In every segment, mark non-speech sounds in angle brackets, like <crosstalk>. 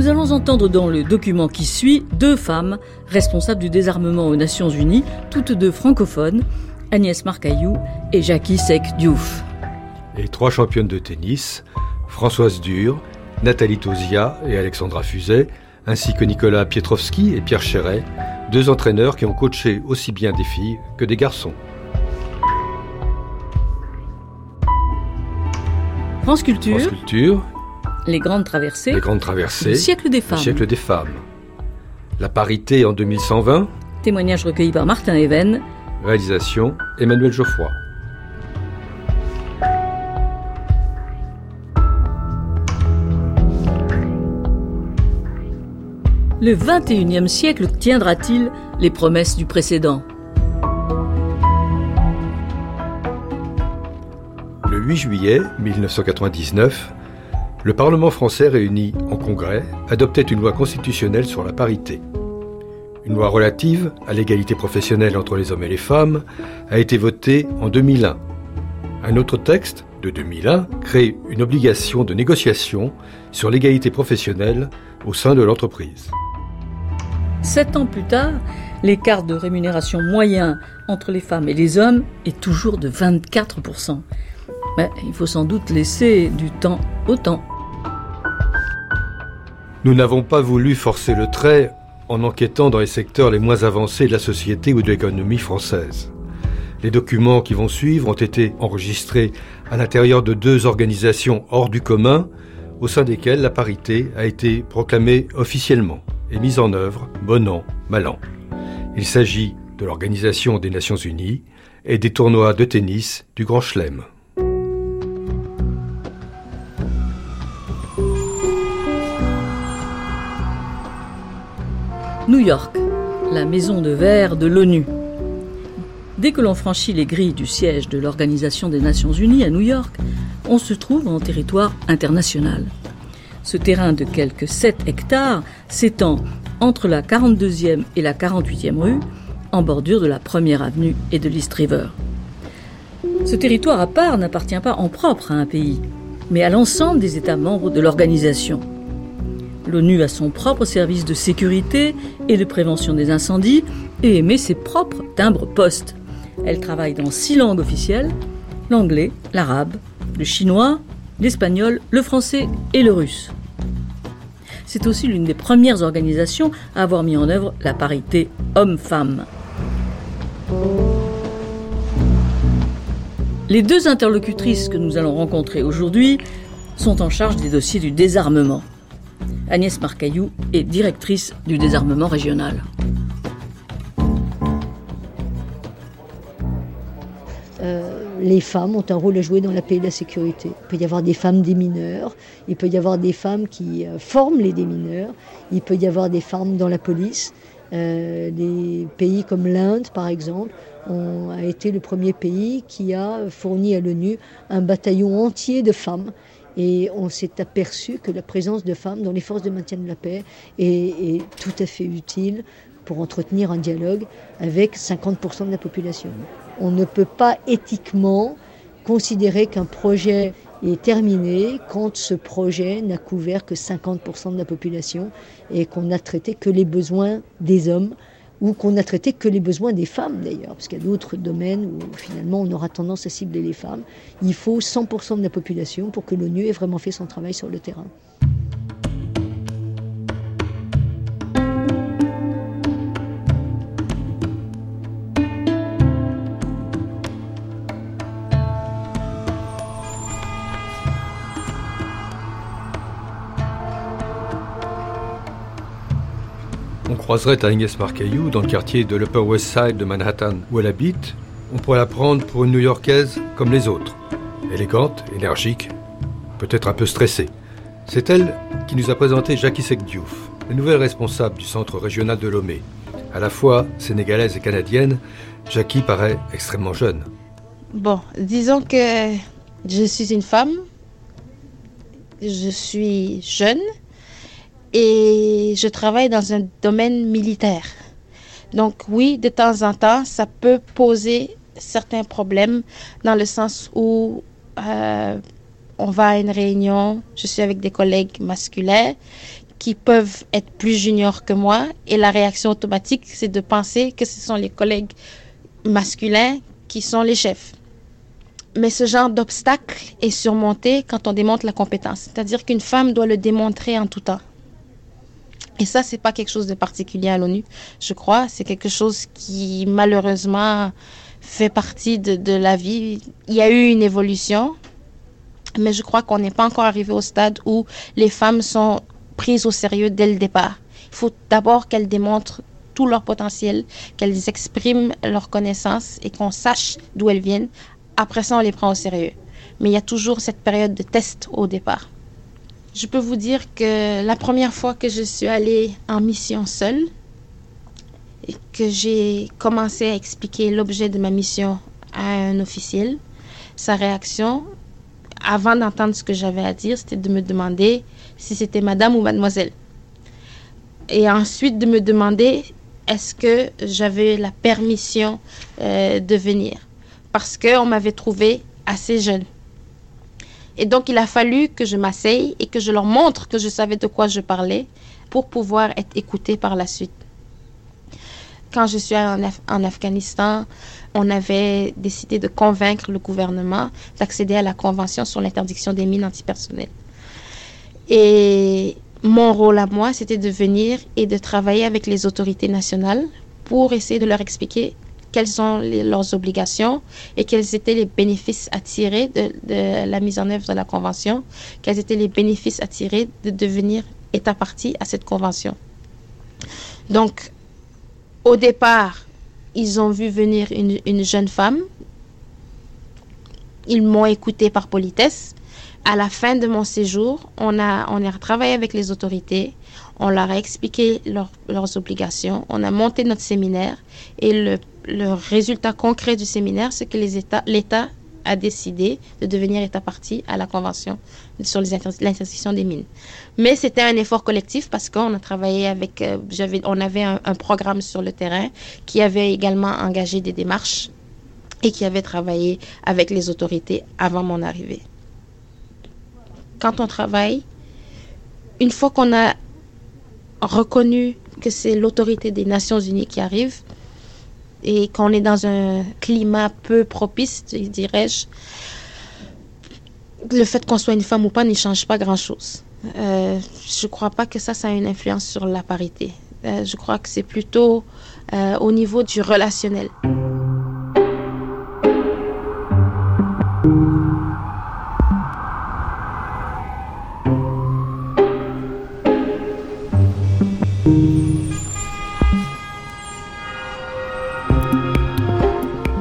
Nous allons entendre dans le document qui suit deux femmes responsables du désarmement aux Nations Unies, toutes deux francophones, Agnès Marcaillou et Jackie Sek Diouf. Et trois championnes de tennis, Françoise Dur, Nathalie Tosia et Alexandra Fuset, ainsi que Nicolas Pietrovski et Pierre Chéret, deux entraîneurs qui ont coaché aussi bien des filles que des garçons. France Culture. France Culture. Les grandes traversées. Les grandes traversées. Le siècle des femmes. Le siècle des femmes. La parité en 2120. Témoignage recueilli par Martin Even. Réalisation Emmanuel Geoffroy. Le 21e siècle tiendra-t-il les promesses du précédent? Le 8 juillet 1999, le Parlement français réuni en congrès adoptait une loi constitutionnelle sur la parité. Une loi relative à l'égalité professionnelle entre les hommes et les femmes a été votée en 2001. Un autre texte, de 2001, crée une obligation de négociation sur l'égalité professionnelle au sein de l'entreprise. Sept ans plus tard, l'écart de rémunération moyen entre les femmes et les hommes est toujours de 24%. Mais il faut sans doute laisser du temps au temps. Nous n'avons pas voulu forcer le trait en enquêtant dans les secteurs les moins avancés de la société ou de l'économie française. Les documents qui vont suivre ont été enregistrés à l'intérieur de deux organisations hors du commun, au sein desquelles la parité a été proclamée officiellement et mise en œuvre, bon an, mal an. Il s'agit de l'Organisation des Nations Unies et des tournois de tennis du Grand Chelem. New York, la maison de verre de l'ONU. Dès que l'on franchit les grilles du siège de l'Organisation des Nations Unies à New York, on se trouve en territoire international. Ce terrain de quelques 7 hectares s'étend entre la 42e et la 48e rue, en bordure de la première avenue et de l'East River. Ce territoire à part n'appartient pas en propre à un pays, mais à l'ensemble des États membres de l'organisation. L'ONU a son propre service de sécurité et de prévention des incendies et émet ses propres timbres postes. Elle travaille dans six langues officielles l'anglais, l'arabe, le chinois, l'espagnol, le français et le russe. C'est aussi l'une des premières organisations à avoir mis en œuvre la parité homme-femme. Les deux interlocutrices que nous allons rencontrer aujourd'hui sont en charge des dossiers du désarmement. Agnès Marcaillou est directrice du désarmement régional. Euh, les femmes ont un rôle à jouer dans la paix et la sécurité. Il peut y avoir des femmes démineurs, il peut y avoir des femmes qui euh, forment les démineurs, il peut y avoir des femmes dans la police. Euh, des pays comme l'Inde, par exemple, ont, a été le premier pays qui a fourni à l'ONU un bataillon entier de femmes. Et on s'est aperçu que la présence de femmes dans les forces de maintien de la paix est, est tout à fait utile pour entretenir un dialogue avec 50% de la population. On ne peut pas éthiquement considérer qu'un projet est terminé quand ce projet n'a couvert que 50% de la population et qu'on n'a traité que les besoins des hommes ou qu'on n'a traité que les besoins des femmes d'ailleurs, parce qu'il y a d'autres domaines où finalement on aura tendance à cibler les femmes. Il faut 100% de la population pour que l'ONU ait vraiment fait son travail sur le terrain. Croiserait Agnès Marcaillou dans le quartier de l'Upper West Side de Manhattan où elle habite. On pourrait la prendre pour une New-Yorkaise comme les autres. Élégante, énergique, peut-être un peu stressée. C'est elle qui nous a présenté Jackie Sekdiouf, la nouvelle responsable du centre régional de Lomé. À la fois sénégalaise et canadienne, Jackie paraît extrêmement jeune. Bon, disons que je suis une femme, je suis jeune et je travaille dans un domaine militaire. Donc oui, de temps en temps, ça peut poser certains problèmes dans le sens où euh, on va à une réunion, je suis avec des collègues masculins qui peuvent être plus juniors que moi et la réaction automatique, c'est de penser que ce sont les collègues masculins qui sont les chefs. Mais ce genre d'obstacle est surmonté quand on démontre la compétence. C'est-à-dire qu'une femme doit le démontrer en tout temps. Et ça, c'est pas quelque chose de particulier à l'ONU, je crois. C'est quelque chose qui, malheureusement, fait partie de, de, la vie. Il y a eu une évolution, mais je crois qu'on n'est pas encore arrivé au stade où les femmes sont prises au sérieux dès le départ. Il faut d'abord qu'elles démontrent tout leur potentiel, qu'elles expriment leurs connaissances et qu'on sache d'où elles viennent. Après ça, on les prend au sérieux. Mais il y a toujours cette période de test au départ. Je peux vous dire que la première fois que je suis allée en mission seule et que j'ai commencé à expliquer l'objet de ma mission à un officiel, sa réaction, avant d'entendre ce que j'avais à dire, c'était de me demander si c'était madame ou mademoiselle. Et ensuite de me demander est-ce que j'avais la permission euh, de venir. Parce qu'on m'avait trouvé assez jeune. Et donc il a fallu que je m'asseye et que je leur montre que je savais de quoi je parlais pour pouvoir être écoutée par la suite. Quand je suis en, en Afghanistan, on avait décidé de convaincre le gouvernement d'accéder à la Convention sur l'interdiction des mines antipersonnelles. Et mon rôle à moi, c'était de venir et de travailler avec les autorités nationales pour essayer de leur expliquer quelles sont leurs obligations et quels étaient les bénéfices à tirer de, la mise en œuvre de la Convention, quels étaient les bénéfices à tirer de devenir État partie à cette Convention. Donc, au départ, ils ont vu venir une, une jeune femme. Ils m'ont écouté par politesse à la fin de mon séjour, on a, on a travaillé avec les autorités, on leur a expliqué leur, leurs obligations, on a monté notre séminaire et le, résultat concret du séminaire, c'est que l'État a décidé de devenir État parti à la Convention sur l'interdiction des mines. Mais c'était un effort collectif parce qu'on a travaillé avec, euh, on avait un programme sur le terrain qui avait également engagé des démarches et qui avait travaillé avec les autorités avant mon arrivée quand on travaille, une fois qu'on a reconnu que c'est l'autorité des Nations Unies qui arrive et qu'on est dans un climat peu propice, dirais-je, le fait qu'on soit une femme ou pas n'y change pas grand-chose. Euh, je ne crois pas que ça, ça a une influence sur la parité. Euh, je crois que c'est plutôt euh, au niveau du relationnel.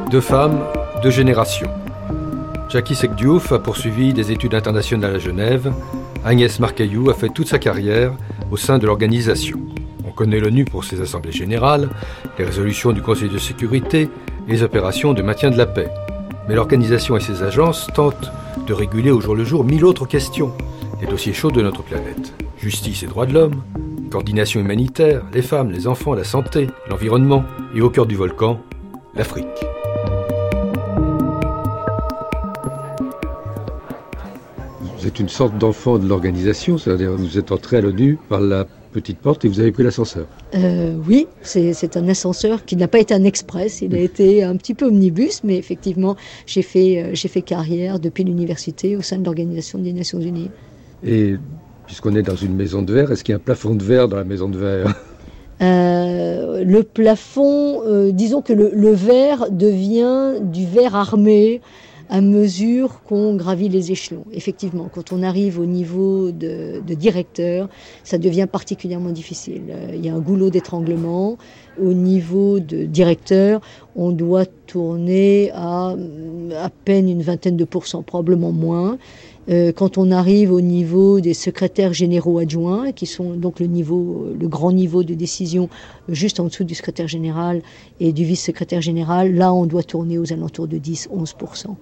Deux femmes, deux générations. Jackie Sekdiouf a poursuivi des études internationales à Genève. Agnès Marcaillou a fait toute sa carrière au sein de l'organisation. On connaît l'ONU pour ses assemblées générales, les résolutions du Conseil de sécurité et les opérations de maintien de la paix. Mais l'organisation et ses agences tentent de réguler au jour le jour mille autres questions, les dossiers chauds de notre planète. Justice et droits de l'homme, coordination humanitaire, les femmes, les enfants, la santé, l'environnement et au cœur du volcan, l'Afrique. Êtes une sorte d'enfant de l'organisation, c'est-à-dire vous êtes entré à l'ONU par la petite porte et vous avez pris l'ascenseur. Euh, oui, c'est un ascenseur qui n'a pas été un express, il a <laughs> été un petit peu omnibus, mais effectivement, j'ai fait, euh, fait carrière depuis l'université au sein de l'Organisation des Nations Unies. Et puisqu'on est dans une maison de verre, est-ce qu'il y a un plafond de verre dans la maison de verre? <laughs> Euh, le plafond, euh, disons que le, le, verre devient du verre armé à mesure qu'on gravit les échelons. Effectivement, quand on arrive au niveau de, directeur, ça devient particulièrement difficile. Euh, il y a un goulot d'étranglement. Au niveau de directeur, on doit tourner à à peine une vingtaine de pourcents, probablement moins. Euh, quand on arrive au niveau des secrétaires généraux adjoints, qui sont donc le niveau, le grand niveau de décision juste en dessous du secrétaire général et du vice-secrétaire général, là on doit tourner aux alentours de 10-11%.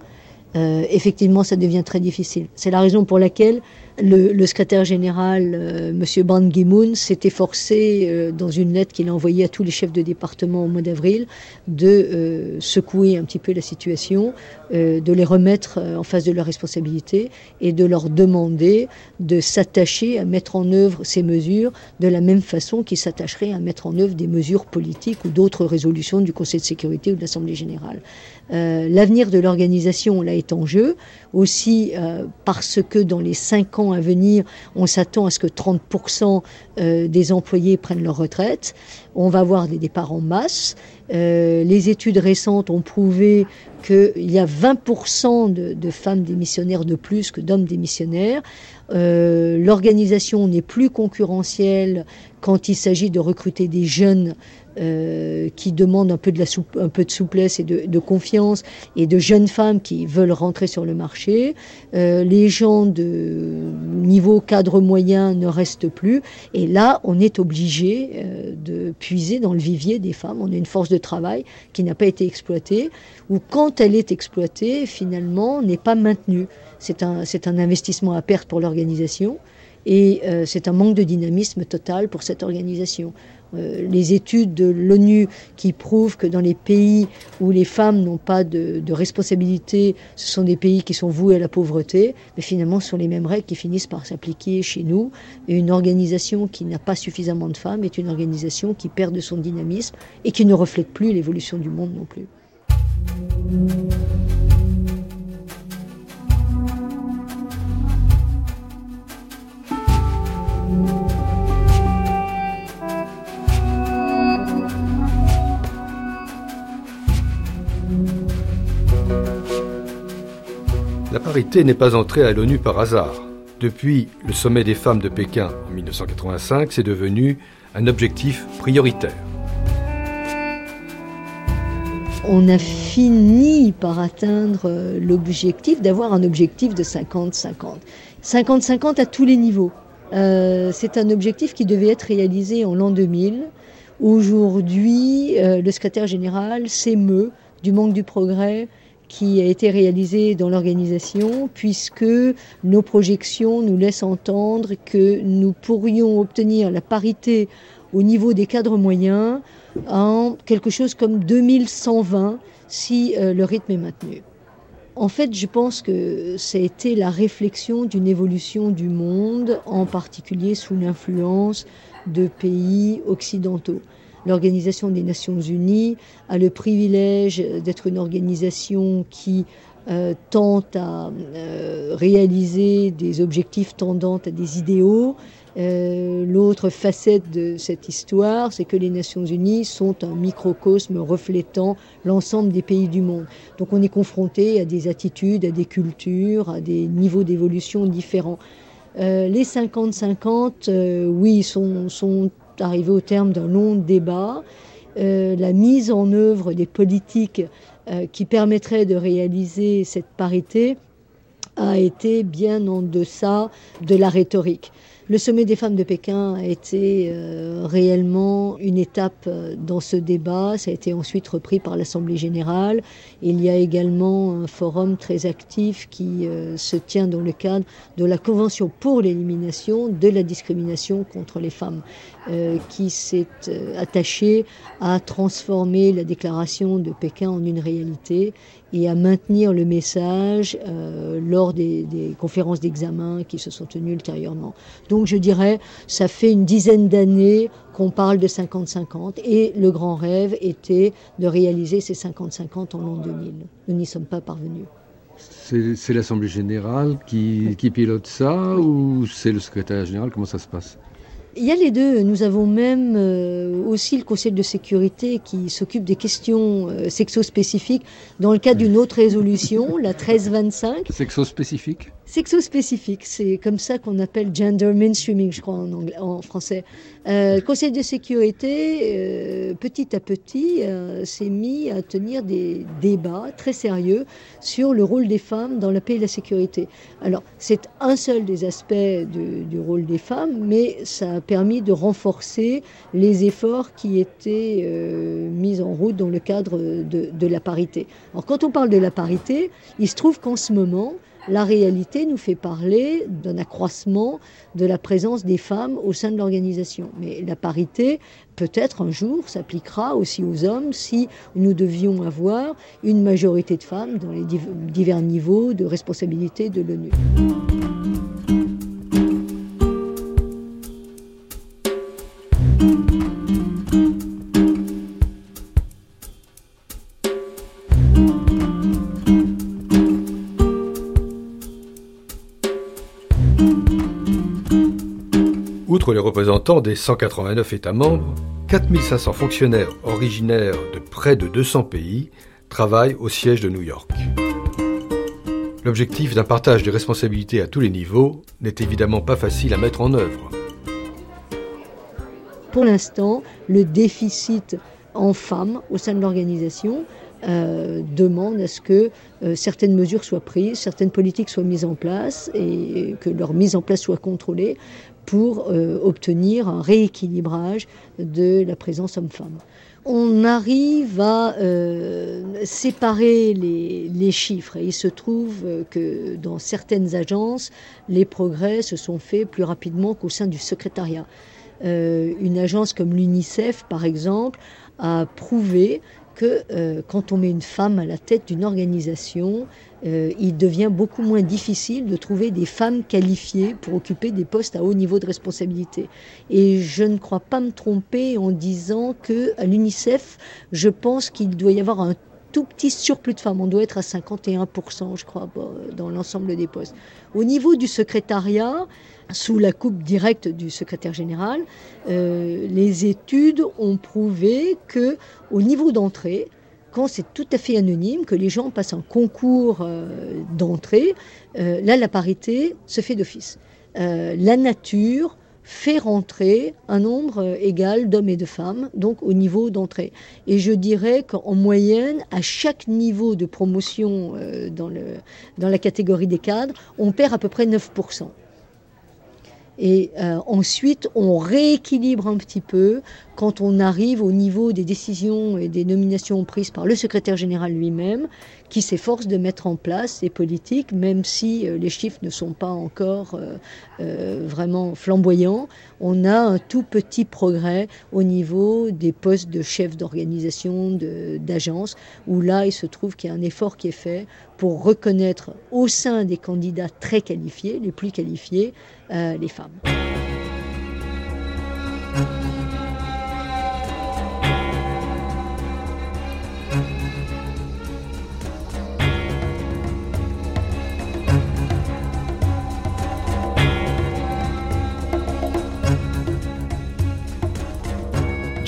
Euh, effectivement, ça devient très difficile. C'est la raison pour laquelle le, secrétaire général, euh, M. Ban Ki-moon, s'est efforcé, euh, dans une lettre qu'il a envoyée à tous les chefs de département au mois d'avril, de euh, secouer un petit peu la situation, de les remettre en face de leurs responsabilités et de leur demander de s'attacher à mettre en œuvre ces mesures de la même façon qu'ils s'attacheraient à mettre en œuvre des mesures politiques ou d'autres résolutions du Conseil de sécurité ou de l'Assemblée générale. L'avenir de l'organisation là est en jeu, aussi parce que dans les cinq ans à venir, on s'attend à ce que 30% euh, des employés prennent leur retraite. On va avoir des départs en masse. Euh, les études récentes ont prouvé qu'il y a 20% de, femmes démissionnaires de plus que d'hommes démissionnaires. Euh, l'organisation n'est plus concurrentielle quand il s'agit de recruter des jeunes euh, qui demandent un peu de, la un peu de souplesse et de, confiance, et de jeunes femmes qui veulent rentrer sur le marché. Euh, les gens de niveau cadre moyen ne restent plus. Et là, on est obligé euh, de puiser dans le vivier des femmes. On a une force de travail qui n'a pas été exploitée, ou quand elle est exploitée, finalement, n'est pas maintenue. C'est un, un investissement à perte pour l'organisation. Et c'est un manque de dynamisme total pour cette organisation. Euh, les études de l'ONU qui prouvent que dans les pays où les femmes n'ont pas de, responsabilité, ce sont des pays qui sont voués à la pauvreté, mais finalement ce sont les mêmes règles qui finissent par s'appliquer chez nous. Et une organisation qui n'a pas suffisamment de femmes est une organisation qui perd de son dynamisme et qui ne reflète plus l'évolution du monde non plus. La parité n'est pas entrée à l'ONU par hasard. Depuis le sommet des femmes de Pékin en 1985, c'est devenu un objectif prioritaire. On a fini par atteindre l'objectif d'avoir un objectif de 50-50. 50-50 à tous les niveaux. Euh, c'est un objectif qui devait être réalisé en l'an 2000. Aujourd'hui, euh, le secrétaire général s'émeut du manque du progrès qui a été réalisé dans l'organisation, puisque nos projections nous laissent entendre que nous pourrions obtenir la parité au niveau des cadres moyens en quelque chose comme 2120 si euh, le rythme est maintenu. En fait, je pense que ça a été la réflexion d'une évolution du monde, en particulier sous l'influence de pays occidentaux. L'Organisation des Nations Unies a le privilège d'être une organisation qui euh, tente à euh, réaliser des objectifs tendant à des idéaux. Euh, l'autre facette de cette histoire, c'est que les Nations Unies sont un microcosme reflétant l'ensemble des pays du monde. Donc on est confronté à des attitudes, à des cultures, à des niveaux d'évolution différents. les 50-50, oui, sont, sont arrivé au terme d'un long débat. Euh, la mise en œuvre des politiques euh, qui permettraient de réaliser cette parité a été bien en deçà de la rhétorique. Le sommet des femmes de Pékin a été euh, réellement une étape euh, dans ce débat. Ça a été ensuite repris par l'Assemblée générale. Il y a également un forum très actif qui euh, se tient dans le cadre de la Convention pour l'élimination de la discrimination contre les femmes, qui s'est attaché à transformer la déclaration de Pékin en une réalité et à maintenir le message euh, lors des, conférences d'examen qui se sont tenues ultérieurement. Donc je dirais, ça fait une dizaine d'années qu'on parle de 50-50 et le grand rêve était de réaliser ces 50-50 en l'an 2000. Nous n'y sommes pas parvenus. C'est l'Assemblée générale qui, pilote ça ou c'est le secrétaire général? Comment ça se passe? Il y a les deux. Nous avons même euh, aussi le Conseil de sécurité qui s'occupe des questions euh, sexo-spécifiques dans le cadre d'une autre résolution, la 1325. Sexo-spécifique? Sexo-spécifique, c'est comme ça qu'on appelle gender mainstreaming, je crois, en, anglais, en français. Euh, le Conseil de sécurité, euh, petit à petit, euh, s'est mis à tenir des débats très sérieux sur le rôle des femmes dans la paix et la sécurité. Alors, c'est un seul des aspects du, du, rôle des femmes, mais ça a permis de renforcer les efforts qui étaient mis en route dans le cadre de, de la parité. Alors, quand on parle de la parité, il se trouve qu'en ce moment, la réalité nous fait parler d'un accroissement de la présence des femmes au sein de l'organisation. Mais la parité, peut-être un jour, s'appliquera aussi aux hommes si nous devions avoir une majorité de femmes dans les divers niveaux de responsabilité de l'ONU. Les représentants des 189 États membres, 4500 fonctionnaires originaires de près de 200 pays travaillent au siège de New York. L'objectif d'un partage des responsabilités à tous les niveaux n'est évidemment pas facile à mettre en œuvre. Pour l'instant, le déficit en femmes au sein de l'organisation euh, demande à ce que euh, certaines mesures soient prises, certaines politiques soient mises en place et que leur mise en place soit contrôlée pour euh, obtenir un rééquilibrage de la présence homme-femme. On arrive à euh, séparer les, chiffres et il se trouve que dans certaines agences, les progrès se sont faits plus rapidement qu'au sein du secrétariat. Euh, une agence comme l'UNICEF, par exemple, a prouvé que quand on met une femme à la tête d'une organisation, euh, il devient beaucoup moins difficile de trouver des femmes qualifiées pour occuper des postes à haut niveau de responsabilité. Et je ne crois pas me tromper en disant que à l'UNICEF, je pense qu'il doit y avoir un tout petit surplus de femmes. On doit être à 51%, je crois, dans l'ensemble des postes. Au niveau du secrétariat, sous la coupe directe du secrétaire général, euh, les études ont prouvé que au niveau d'entrée, quand c'est tout à fait anonyme, que les gens passent un concours euh, d'entrée, euh, là, la parité se fait d'office. Euh, la nature fait rentrer un nombre égal d'hommes et de femmes, donc au niveau d'entrée. Et je dirais qu'en moyenne, à chaque niveau de promotion dans, le, dans la catégorie des cadres, on perd à peu près 9%. Et euh, ensuite, on rééquilibre un petit peu quand on arrive au niveau des décisions et des nominations prises par le secrétaire général lui-même, qui s'efforce de mettre en place ces politiques, même si euh, les chiffres ne sont pas encore euh, vraiment flamboyants. On a un tout petit progrès au niveau des postes de chef d'organisation, d'agence, où là, il se trouve qu'il y a un effort qui est fait pour reconnaître au sein des candidats très qualifiés, les plus qualifiés, euh, les femmes.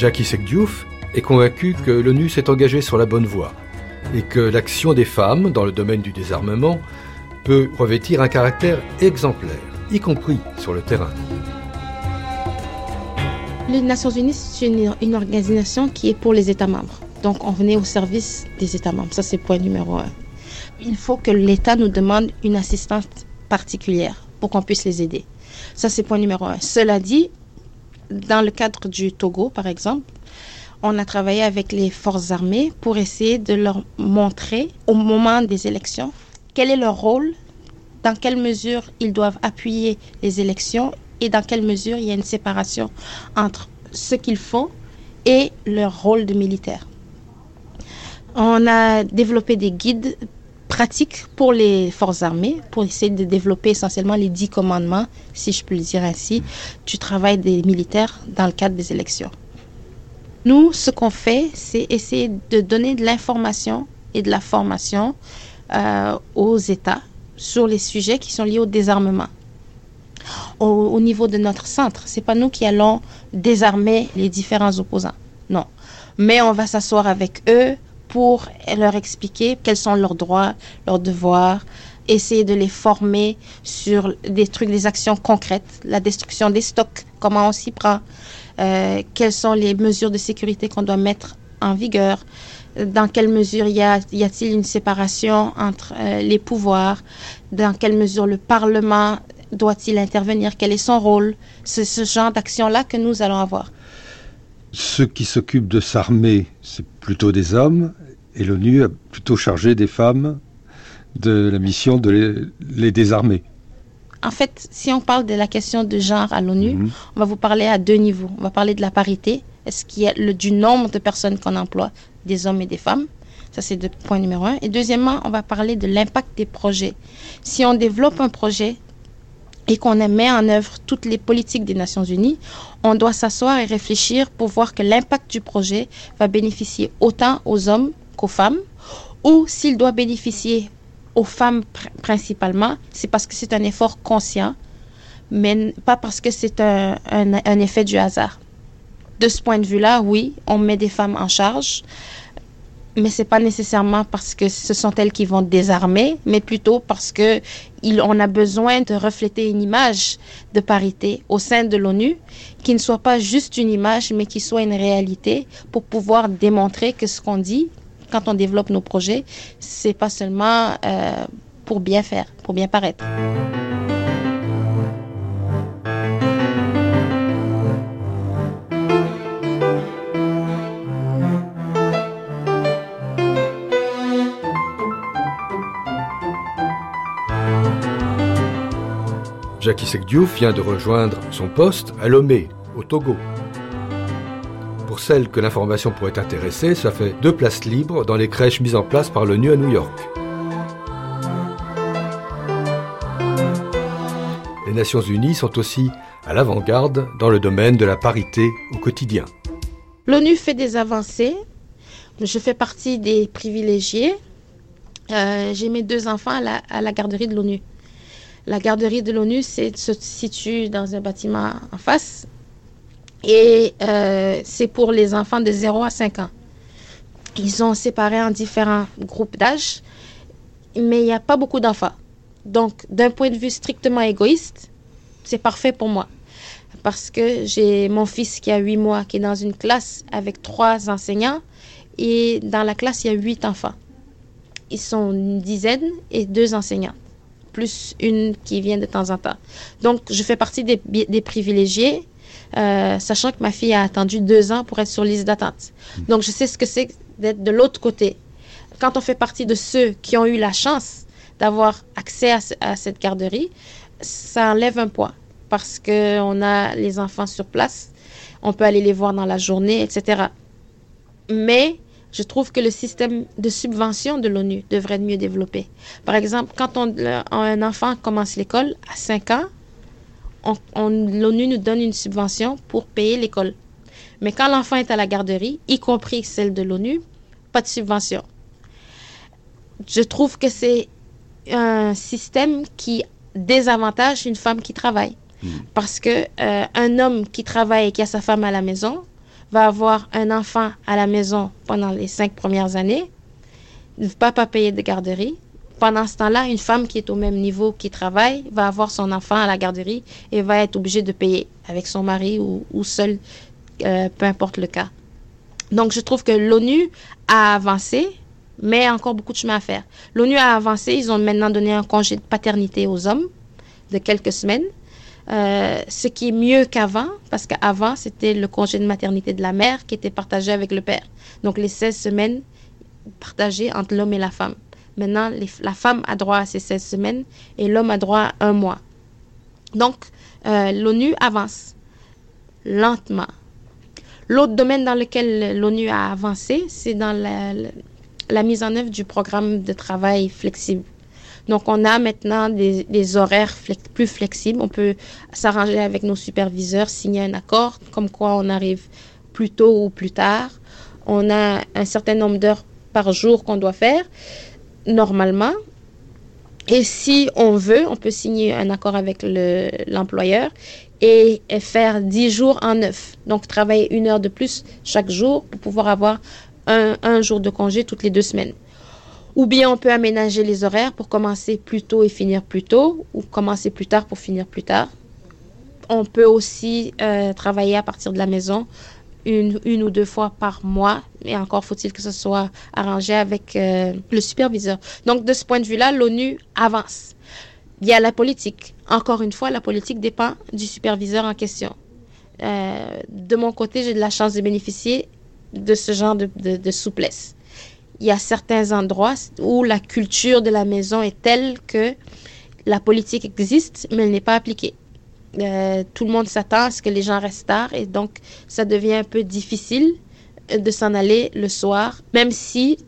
Jackie Sekdiouf est convaincu que l'ONU s'est engagée sur la bonne voie et que l'action des femmes dans le domaine du désarmement peut revêtir un caractère exemplaire y compris sur le terrain. Les Nations Unies, c'est une, organisation qui est pour les États membres. Donc, on venait au service des États membres. Ça, c'est point numéro un. Il faut que l'État nous demande une assistance particulière pour qu'on puisse les aider. Ça, c'est point numéro un. Cela dit, dans le cadre du Togo, par exemple, on a travaillé avec les forces armées pour essayer de leur montrer au moment des élections quel est leur rôle dans quelle mesure ils doivent appuyer les élections et dans quelle mesure il y a une séparation entre ce qu'ils font et leur rôle de militaire. On a développé des guides pratiques pour les forces armées pour essayer de développer essentiellement les dix commandements, si je peux le dire ainsi, du travail des militaires dans le cadre des élections. Nous, ce qu'on fait, c'est essayer de donner de l'information et de la formation euh, aux États sur les sujets qui sont liés au désarmement. Au, niveau de notre centre, c'est pas nous qui allons désarmer les différents opposants. Non. Mais on va s'asseoir avec eux pour leur expliquer quels sont leurs droits, leurs devoirs, essayer de les former sur des trucs, des actions concrètes, la destruction des stocks, comment on s'y prend, euh, quelles sont les mesures de sécurité qu'on doit mettre en vigueur, dans quelle mesure y a-t-il une séparation entre euh, les pouvoirs, dans quelle mesure le Parlement doit-il intervenir, quel est son rôle, c'est ce genre d'action-là que nous allons avoir. Ceux qui s'occupent de s'armer, c'est plutôt des hommes, et l'ONU a plutôt chargé des femmes de la mission de les, désarmer. En fait, si on parle de la question de genre à l'ONU, mhm. on va vous parler à deux niveaux. On va parler de la parité, est-ce qu'il y a le, du nombre de personnes qu'on emploie, des hommes et des femmes? Ça, c'est le point numéro un. Et deuxièmement, on va parler de l'impact des projets. Si on développe un projet et qu'on met en œuvre toutes les politiques des Nations Unies, on doit s'asseoir et réfléchir pour voir que l'impact du projet va bénéficier autant aux hommes qu'aux femmes, ou s'il doit bénéficier aux femmes principalement, c'est parce que c'est un effort conscient, mais pas parce que c'est un, effet du hasard. De ce point de vue-là, oui, on met des femmes en charge, mais c'est pas nécessairement parce que ce sont elles qui vont désarmer, mais plutôt parce que a besoin de refléter une image de parité au sein de l'ONU qui ne soit pas juste une image, mais qui soit une réalité pour pouvoir démontrer que ce qu'on dit quand on développe nos projets, c'est pas seulement euh, pour bien faire, pour bien paraître. Jackie Sekdiouf vient de rejoindre son poste à Lomé, au Togo. Pour celles que l'information pourrait intéresser, ça fait deux places libres dans les crèches mises en place par l'ONU à New York. Les Nations Unies sont aussi à l'avant-garde dans le domaine de la parité au quotidien. L'ONU fait des avancées. Je fais partie des privilégiés. Euh, j'ai mes deux enfants à la garderie de l'ONU. La garderie de l'ONU se situe dans un bâtiment en face et euh, c'est pour les enfants de 0 à 5 ans. Ils sont séparés en différents groupes d'âge, mais il n'y a pas beaucoup d'enfants. Donc, d'un point de vue strictement égoïste, c'est parfait pour moi. Parce que j'ai mon fils qui a 8 mois, qui est dans une classe avec trois enseignants, et dans la classe, il y a 8 enfants. Ils sont une dizaine et deux enseignants plus une qui vient de temps en temps. Donc, je fais partie des, privilégiés, euh, sachant que ma fille a attendu deux ans pour être sur liste d'attente. Donc, je sais ce que c'est d'être de l'autre côté. Quand on fait partie de ceux qui ont eu la chance d'avoir accès à, cette garderie, ça enlève un poids parce qu'on a les enfants sur place, on peut aller les voir dans la journée, etc. Mais je trouve que le système de subvention de l'ONU devrait être mieux développé. Par exemple, quand on, un enfant commence l'école à 5 ans, l'ONU nous donne une subvention pour payer l'école. Mais quand l'enfant est à la garderie, y compris celle de l'ONU, pas de subvention. Je trouve que c'est un système qui désavantage une femme qui travaille. Hmm. Parce que euh, un homme qui travaille et qui a sa femme à la maison, va avoir un enfant à la maison pendant les cinq premières années, ne va pas payer de garderie. Pendant ce temps-là, une femme qui est au même niveau, qui travaille, va avoir son enfant à la garderie et va être obligée de payer avec son mari ou, ou seul, euh, peu importe le cas. Donc, je trouve que l'ONU a avancé, mais encore beaucoup de chemin à faire. L'ONU a avancé, ils ont maintenant donné un congé de paternité aux hommes de quelques semaines. Euh, ce qui est mieux qu'avant, parce qu'avant, c'était le congé de maternité de la mère qui était partagé avec le père. Donc, les 16 semaines partagées entre l'homme et la femme. Maintenant, la femme a droit à ces 16 semaines et l'homme a droit à un mois. Donc, euh, l'ONU avance lentement. L'autre domaine dans lequel l'ONU a avancé, c'est dans la mise en œuvre du programme de travail flexible. Donc, on a maintenant des, horaires plus flexibles. On peut s'arranger avec nos superviseurs, signer un accord, comme quoi on arrive plus tôt ou plus tard. On a un certain nombre d'heures par jour qu'on doit faire, normalement. Et si on veut, on peut signer un accord avec l'employeur et faire 10 jours en 9. Donc, travailler une heure de plus chaque jour pour pouvoir avoir un, un jour de congé toutes les deux semaines. Ou bien on peut aménager les horaires pour commencer plus tôt et finir plus tôt, ou commencer plus tard pour finir plus tard. On peut aussi euh, travailler à partir de la maison une, ou deux fois par mois, et encore faut-il que ce soit arrangé avec euh, le superviseur. Donc de ce point de vue-là, l'ONU avance. Il y a la politique. Encore une fois, la politique dépend du superviseur en question. Euh, de mon côté, j'ai de la chance de bénéficier de ce genre de souplesse il y a certains endroits où la culture de la maison est telle que la politique existe, mais elle n'est pas appliquée. Euh, tout le monde s'attend à ce que les gens restent tard et donc ça devient un peu difficile de s'en aller le soir, même si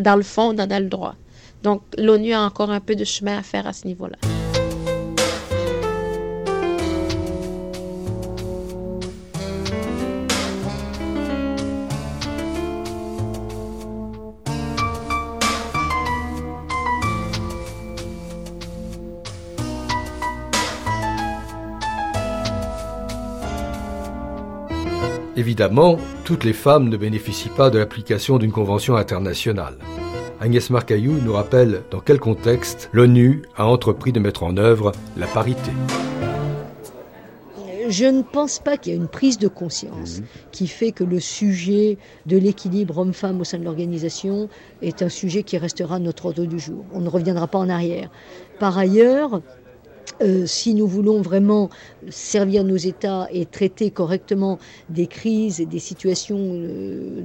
dans le fond on en a le droit. Donc l'ONU a encore un peu de chemin à faire à ce niveau-là. Évidemment, toutes les femmes ne bénéficient pas de l'application d'une convention internationale. Agnès Marcaillou nous rappelle dans quel contexte l'ONU a entrepris de mettre en œuvre la parité. Je ne pense pas qu'il y ait une prise de conscience qui fait que le sujet de l'équilibre homme-femme au sein de l'organisation est un sujet qui restera à notre ordre du jour. On ne reviendra pas en arrière. Par ailleurs, euh, si nous voulons vraiment servir nos États et traiter correctement des crises et des situations euh,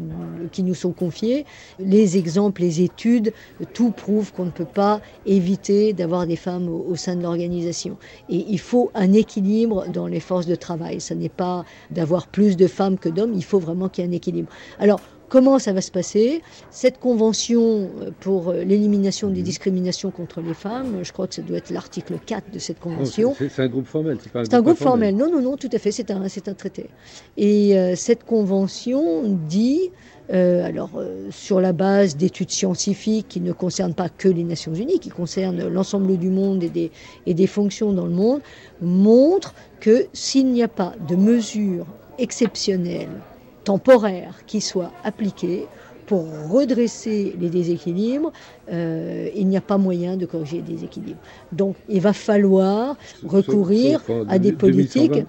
qui nous sont confiées, les exemples, les études, tout prouve qu'on ne peut pas éviter d'avoir des femmes au, sein de l'organisation. Et il faut un équilibre dans les forces de travail. Ce n'est pas d'avoir plus de femmes que d'hommes, il faut vraiment qu'il y ait un équilibre. Alors, Comment ça va se passer Cette convention euh, pour euh, l'élimination des discriminations contre les femmes, je crois que ça doit être l'article 4 de cette convention. C'est un groupe formel, c'est pas un, groupe, formel. Non, non, non, tout à fait, c'est un, un traité. Et euh, cette convention dit, euh, alors euh, sur la base d'études scientifiques qui ne concernent pas que les Nations Unies, qui concernent l'ensemble du monde et des, et des fonctions dans le monde, montre que s'il n'y a pas de mesures exceptionnelles temporaire qui soit appliqué pour redresser les déséquilibres, euh, il n'y a pas moyen de corriger les déséquilibres. Donc il va falloir recourir à des politiques.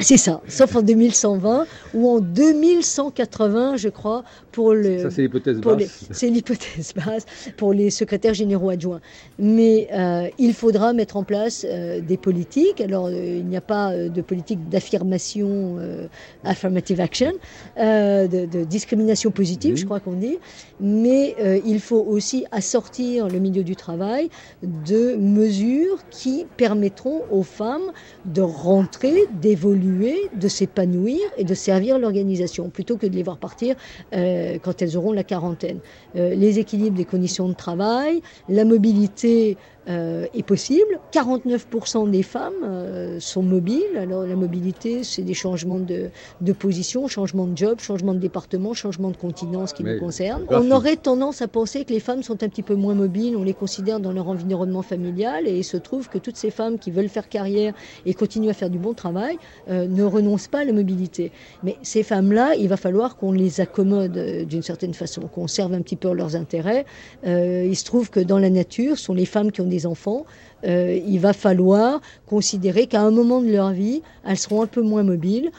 C'est ça, sauf en 2120 ou en 2180, je crois, pour le. Ça, c'est l'hypothèse basse. C'est l'hypothèse basse pour les secrétaires généraux adjoints. Mais euh, il faudra mettre en place euh, des politiques. Alors, euh, il n'y a pas euh, de politique d'affirmation, euh, affirmative action, euh, de, de, discrimination positive, je crois qu'on dit. Mais il faut aussi assortir le milieu du travail de mesures qui permettront aux femmes de rentrer, d'évoluer de s'épanouir et de servir l'organisation, plutôt que de les voir partir euh, quand elles auront la quarantaine. Euh, les équilibres des conditions de travail, la mobilité euh, est possible. 49% des femmes euh, sont mobiles. Alors la mobilité, c'est des changements de, de, position, changement de job, changement de département, changement de continent, ce qui Mais nous concerne. On aurait tendance à penser que les femmes sont un petit peu moins mobiles, on les considère dans leur environnement familial, et il se trouve que toutes ces femmes qui veulent faire carrière et continuer à faire du bon travail euh, ne renoncent pas à la mobilité. Mais ces femmes-là, il va falloir qu'on les accommode euh, d'une certaine façon, qu'on serve un petit peu leurs intérêts. Euh, il se trouve que dans la nature, ce sont les femmes qui ont des enfants, euh, il va falloir considérer qu'à un moment de leur vie, elles seront un peu moins mobiles,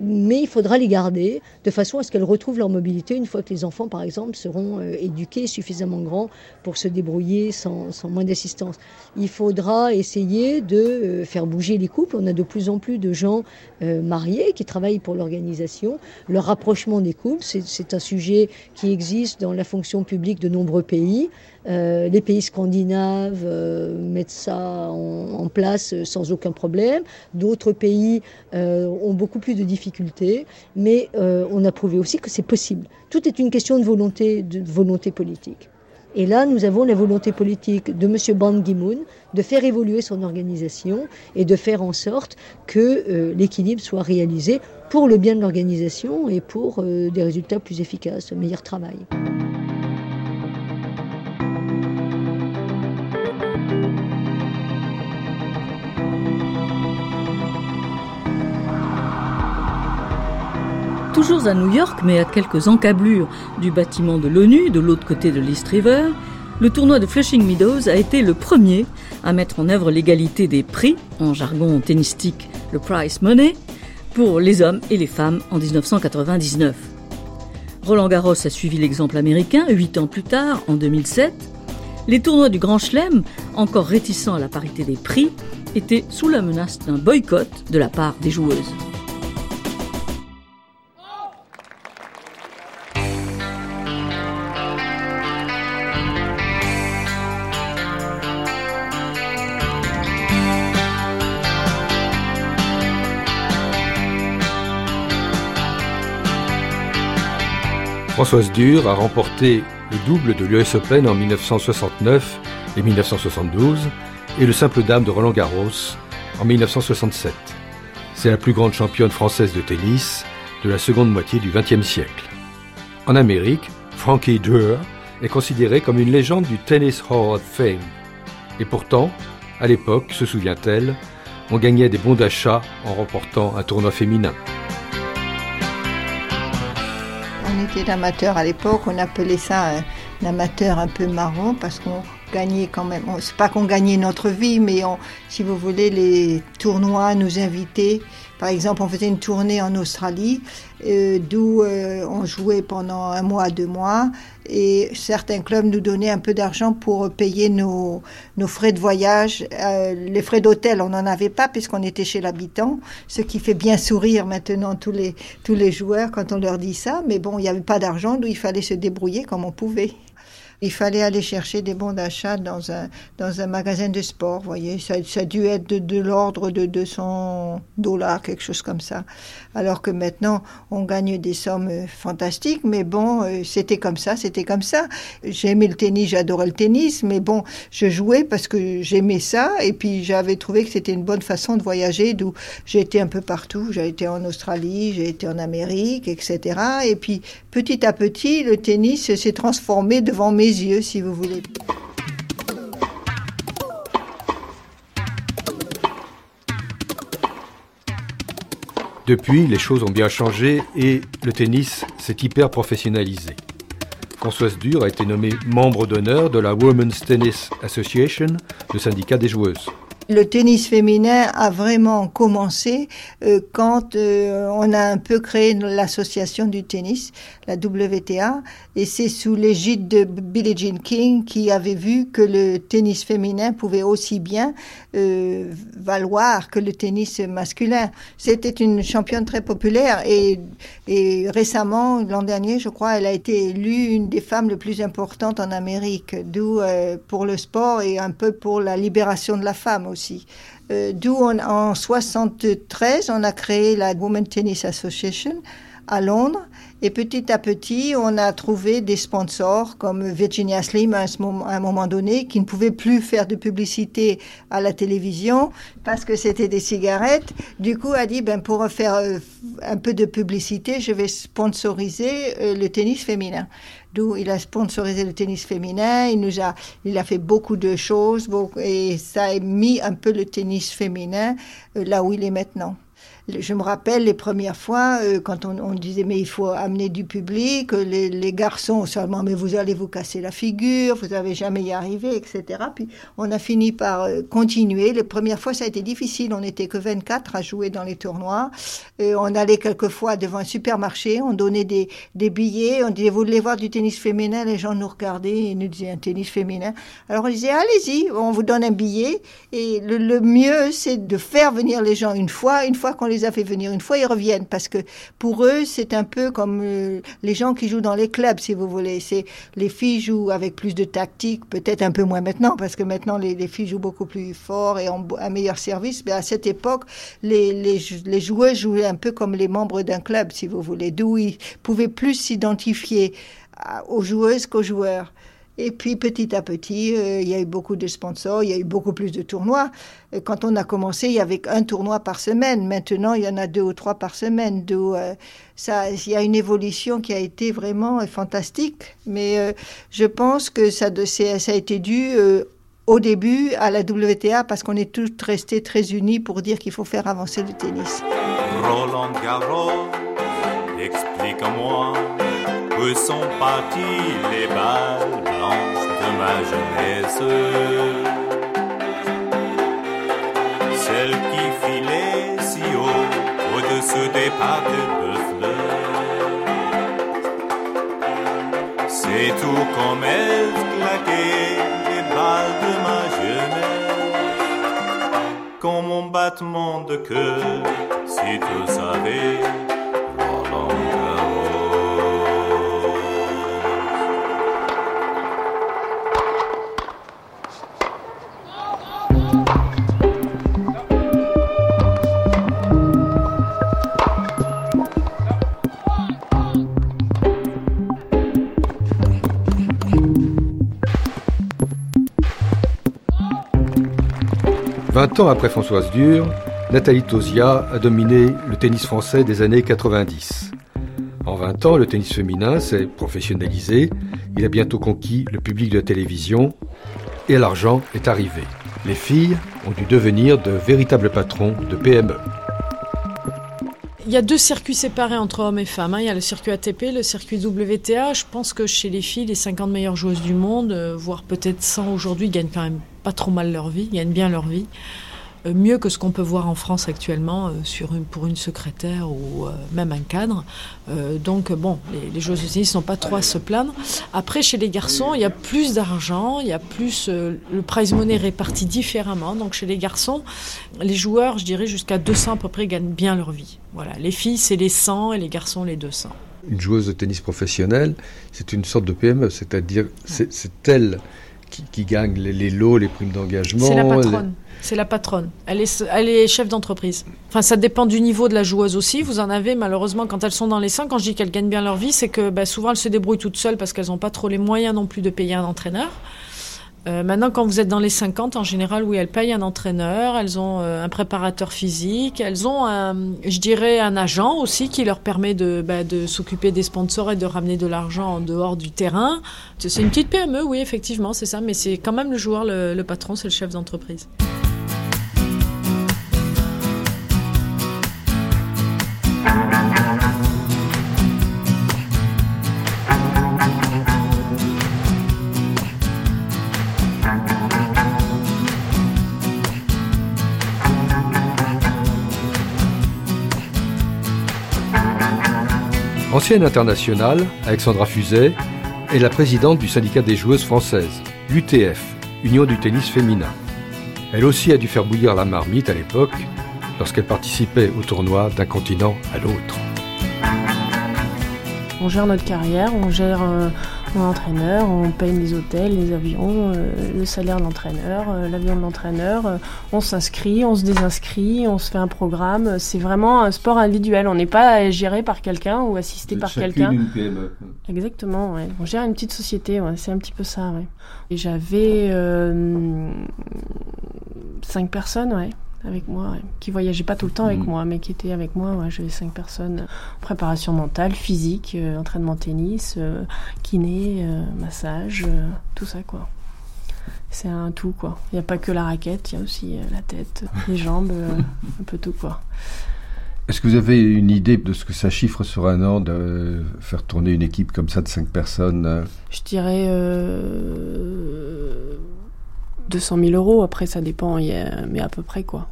mais il faudra les garder de façon à ce qu'elles retrouvent leur mobilité une fois que les enfants, par exemple, seront euh, éduqués suffisamment grands pour se débrouiller sans, moins d'assistance. Il faudra essayer de euh, faire bouger les couples. On a de plus en plus de gens mariés qui travaillent pour l'organisation. Le rapprochement des couples, c'est un sujet qui existe dans la fonction publique de nombreux pays. Les pays scandinaves mettent ça en, place sans aucun problème. D'autres pays euh, ont beaucoup plus de difficultés, mais euh, on a prouvé aussi que c'est possible. Tout est une question de volonté, de volonté politique. Et là, nous avons la volonté politique de M. Ban Ki-moon de faire évoluer son organisation et de faire en sorte que euh, l'équilibre soit réalisé pour le bien de l'organisation et pour euh, des résultats plus efficaces, un meilleur travail. Toujours à New York, mais à quelques encablures du bâtiment de l'ONU, de l'autre côté de l'East River, le tournoi de Flushing Meadows a été le premier à mettre en œuvre l'égalité des prix, en jargon tennistique le price money, pour les hommes et les femmes en 1999. Roland Garros a suivi l'exemple américain huit ans plus tard, en 2007. Les tournois du Grand Chelem, encore réticents à la parité des prix, étaient sous la menace d'un boycott de la part des joueuses. Françoise Dure a remporté le double de l'US Open en 1969 et 1972 et le simple dame de Roland Garros en 1967. C'est la plus grande championne française de tennis de la seconde moitié du XXe siècle. En Amérique, Frankie Dure est considérée comme une légende du Tennis Hall of Fame. Et pourtant, à l'époque, se souvient-elle, on gagnait des bons d'achat en remportant un tournoi féminin. On était amateurs à l'époque, on appelait ça un, amateur un peu marron parce qu'on gagnait quand même. C'est pas qu'on gagnait notre vie, mais si vous voulez, les tournois nous invitaient par exemple, on faisait une tournée en Australie, euh, d'où euh, on jouait pendant un mois, deux mois, et certains clubs nous donnaient un peu d'argent pour payer nos, nos frais de voyage. Euh, les frais d'hôtel, on n'en avait pas puisqu'on était chez l'habitant, ce qui fait bien sourire maintenant tous les, tous les joueurs quand on leur dit ça. Mais bon, il n'y avait pas d'argent, d'où il fallait se débrouiller comme on pouvait. Il fallait aller chercher des bons d'achat dans un, dans un magasin de sport, voyez. Ça, ça dû être de, l'ordre de 200 dollars, quelque chose comme ça. Alors que maintenant, on gagne des sommes euh, fantastiques, mais bon, euh, c'était comme ça, c'était comme ça. J'aimais le tennis, j'adorais le tennis, mais bon, je jouais parce que j'aimais ça, et puis j'avais trouvé que c'était une bonne façon de voyager, d'où j'ai été un peu partout. J'ai été en Australie, j'ai été en Amérique, etc. Et puis, petit à petit, le tennis s'est transformé devant mes yeux, si vous voulez. Depuis, les choses ont bien changé et le tennis s'est hyper professionnalisé. Françoise Dure a été nommée membre d'honneur de la Women's Tennis Association, le syndicat des joueuses. Le tennis féminin a vraiment commencé euh, quand euh, on a un peu créé l'association du tennis, la WTA, et c'est sous l'égide de Billie Jean King qui avait vu que le tennis féminin pouvait aussi bien euh, valoir que le tennis masculin. C'était une championne très populaire et, et récemment, l'an dernier, je crois, elle a été élue une des femmes les plus importantes en Amérique, d'où pour le sport et un peu pour la libération de la femme. Euh, D'où en 73, on a créé la Women Tennis Association à Londres. Et petit à petit, on a trouvé des sponsors comme Virginia Slim à un moment donné, qui ne pouvait plus faire de publicité à la télévision parce que c'était des cigarettes. Du coup, a dit, ben, pour faire euh, un peu de publicité, je vais sponsoriser euh, le tennis féminin. D'où il a sponsorisé le tennis féminin, il nous a, il a fait beaucoup de choses, et ça a mis un peu le tennis féminin euh, là où il est maintenant. Je me rappelle les premières fois euh, quand on, disait mais il faut amener du public, les, les, garçons seulement mais vous allez vous casser la figure, vous n'avez jamais y arrivé, etc. Puis on a fini par euh, continuer. Les premières fois ça a été difficile, on n'était que 24 à jouer dans les tournois. Et on allait quelquefois devant un supermarché, on donnait des, des billets, on disait vous voulez voir du tennis féminin, les gens nous regardaient et nous disaient un tennis féminin. Alors on disait allez-y, on vous donne un billet et le, le mieux c'est de faire venir les gens une fois, une fois qu'on les a fait venir une fois, ils reviennent parce que pour eux, c'est un peu comme euh, les gens qui jouent dans les clubs, si vous voulez. C'est les filles jouent avec plus de tactique, peut-être un peu moins maintenant parce que maintenant les, filles jouent beaucoup plus fort et ont un meilleur service. Mais à cette époque, les, les, les joueurs jouaient un peu comme les membres d'un club, si vous voulez, d'où ils pouvaient plus s'identifier aux joueuses qu'aux joueurs. Et puis petit à petit, euh, il y a eu beaucoup de sponsors, il y a eu beaucoup plus de tournois. quand on a commencé, il y avait un tournoi par semaine. Maintenant, il y en a deux ou trois par semaine. Euh, il y a une évolution qui a été vraiment euh, fantastique. Mais je pense que ça, a été dû au début à la WTA parce qu'on est tous restés très unis pour dire qu'il faut faire avancer le tennis. Roland Garros, explique-moi où sont parties les balles? De ma jeunesse Celles qui filaient si haut au-dessus des pattes de fleurs. C'est tout comme elles claquaient les balles de ma jeunesse. Comme mon battement de cœur, si tu savais, 20 ans après Françoise Dure, Nathalie Tosia a dominé le tennis français des années 90. En 20 ans, le tennis féminin s'est professionnalisé, il a bientôt conquis le public de la télévision et l'argent est arrivé. Les filles ont dû devenir de véritables patrons de PME. Il y a deux circuits séparés entre hommes et femmes. hein. Il y a le circuit ATP, le circuit WTA. Je pense que chez les filles, les 50 meilleures joueuses du monde, euh, voire peut-être 100 aujourd'hui, gagnent quand même pas trop mal leur vie, gagnent bien leur vie. Euh, mieux que ce qu'on peut voir en France actuellement euh, sur pour une secrétaire ou euh, même un cadre. Donc bon, les, joueuses de tennis n'ont pas trop à se plaindre. Après, chez les garçons, il y a plus d'argent, il y a plus le prize money réparti différemment. Donc chez les garçons, les joueurs, je dirais jusqu'à 200 à peu près, gagnent bien leur vie. Voilà, les filles c'est les 100 et les garçons les 200. Une joueuse de tennis professionnelle, c'est une sorte de PME, c'est-à-dire c'est c'est elle qui, qui gagne les, les lots, les primes d'engagement. C'est la les- patronne. C'est la patronne. Elle est, elle est chef d'entreprise. Enfin, ça dépend du niveau de la joueuse aussi. Vous en avez malheureusement quand elles sont dans les 100. Quand je dis qu'elles gagnent bien leur vie, c'est que bah, souvent elles se débrouillent toutes seules parce qu'elles n'ont pas trop les moyens non plus de payer un entraîneur. Euh, maintenant, quand vous êtes dans les 50, en général, oui, elles payent un entraîneur, elles ont euh, un préparateur physique, elles ont, un, je dirais, un agent aussi qui leur permet de, bah, s'occuper des sponsors et de ramener de l'argent en dehors du terrain. C'est une petite PME, oui, effectivement, c'est ça, mais c'est quand même le joueur, le, le patron, c'est le chef d'entreprise. Ancienne internationale, Alexandra Fuzet est la présidente du syndicat des joueuses françaises, l'UTF, Union du tennis féminin. Elle aussi a dû faire bouillir la marmite à l'époque, lorsqu'elle participait au tournoi d'un continent à l'autre. On gère notre carrière, on gère euh, mon entraîneur, on paye les hôtels, les avions, euh, le salaire de l'entraîneur, euh, l'avion de l'entraîneur. euh, on s'inscrit, on se désinscrit, on se fait un programme. C'est vraiment un sport individuel. On n'est pas géré par quelqu'un ou assisté par quelqu'un. Exactement, ouais. On gère une petite société, ouais. c'est un petit peu ça, ouais. Et j'avais cinq personnes, ouais, avec moi, qui voyageaient pas tout le temps avec Mhm. moi, mais qui étaient avec moi. Ouais, j'avais cinq personnes. Préparation mentale, physique, euh, entraînement tennis, euh, kiné, euh, massage, tout ça, quoi. C'est un tout, quoi. Il n'y a pas que la raquette, il y a aussi la tête, les jambes, <laughs> un peu tout, quoi. Est-ce que vous avez une idée de ce que ça chiffre sur un an de faire tourner une équipe comme ça de cinq personnes Je dirais euh, 200 000 euros. Après, ça dépend, mais à peu près quoi.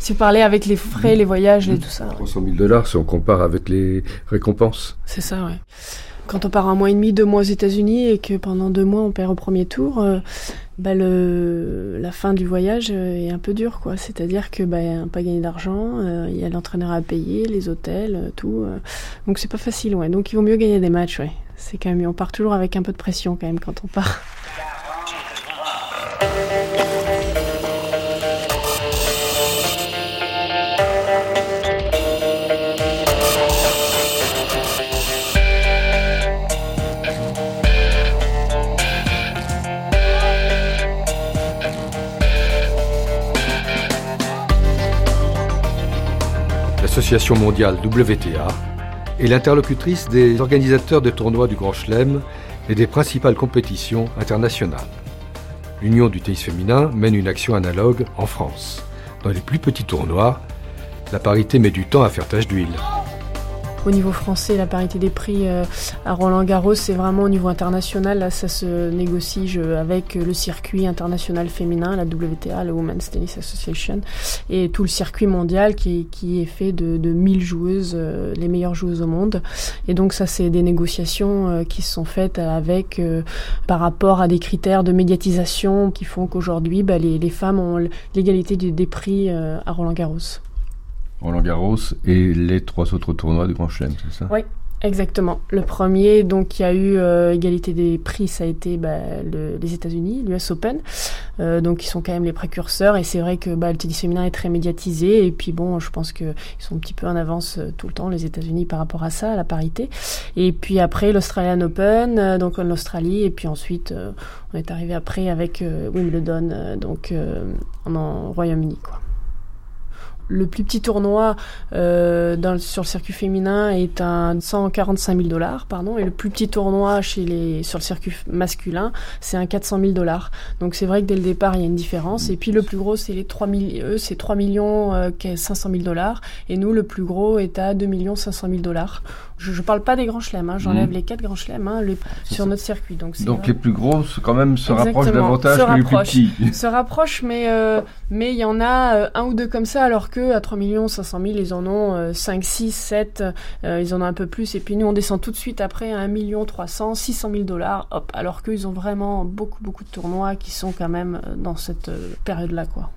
Si vous parlez avec les frais, les voyages et tout ça, ouais. 300 000 dollars si on compare avec les récompenses. c'est ça, ouais. Quand on part un mois et demi, deux mois aux États-Unis et que pendant deux mois on perd au premier tour, euh, bah le, la fin du voyage euh, est un peu dure, quoi. C'est-à-dire que bah, on pas gagné d'argent, euh, il y a l'entraîneur à payer, les hôtels, euh, tout. euh. donc c'est pas facile, ouais. Donc il vaut mieux gagner des matchs, ouais. C'est quand même. On part toujours avec un peu de pression quand même quand on part. L'Association mondiale WTA est l'interlocutrice des organisateurs de tournois du Grand Chelem et des principales compétitions internationales. L'Union du tennis féminin mène une action analogue en France. Dans les plus petits tournois, la parité met du temps à faire tache d'huile. Au niveau français, la parité des prix euh, à Roland Garros, c'est vraiment au niveau international. Là, ça se négocie je- avec le circuit international féminin, la WTA, la Women's Tennis Association, et tout le circuit mondial qui, qui est fait de, de 1000 joueuses, euh, les meilleures joueuses au monde. Et donc ça, c'est des négociations euh, qui se sont faites avec, par rapport à des critères de médiatisation qui font qu'aujourd'hui, bah, les, les femmes ont l'égalité des, prix à Roland Garros. Roland Garros et les trois autres tournois du Grand Chelem, c'est ça? Oui. Exactement. Le premier, donc, il y a eu euh, égalité des prix, ça a été bah, les États-Unis, l'US Open. Euh, donc, ils sont quand même les précurseurs. Et c'est vrai que bah, le tennis féminin est très médiatisé. Et puis, bon, je pense qu'ils sont un petit peu en avance euh, tout le temps, les États-Unis, par rapport à ça, à la parité. Et puis après, l'Australian Open, donc en Australie. Et puis ensuite, on est arrivé après avec Wimbledon, donc en Royaume-Uni, quoi le plus petit tournoi euh, dans, sur le circuit féminin est à 145 000 dollars, pardon, et le plus petit tournoi chez les, sur le circuit masculin, c'est un 400 000 dollars. Donc c'est vrai que dès le départ, il y a une différence. Et puis le plus gros, c'est les 3 eux, c'est 3 millions 500 000 dollars, et nous, le plus gros est à 2 millions 500 000 dollars. Je ne parle pas des grands chelems, hein, j'enlève mmh. les quatre grands chelems hein, sur notre circuit. Donc, donc les plus gros, quand même, se rapprochent davantage que les plus petits. <laughs> Se rapprochent, mais euh, mais il y en a euh, un ou deux comme ça, alors que à 3 500 000, ils en ont 5, 6, 7, ils en ont un peu plus. Et puis nous, on descend tout de suite après à 1 million 300, 600 000 dollars, hop. Alors qu'ils ont vraiment beaucoup, beaucoup de tournois qui sont quand même euh, dans cette euh, période-là, quoi.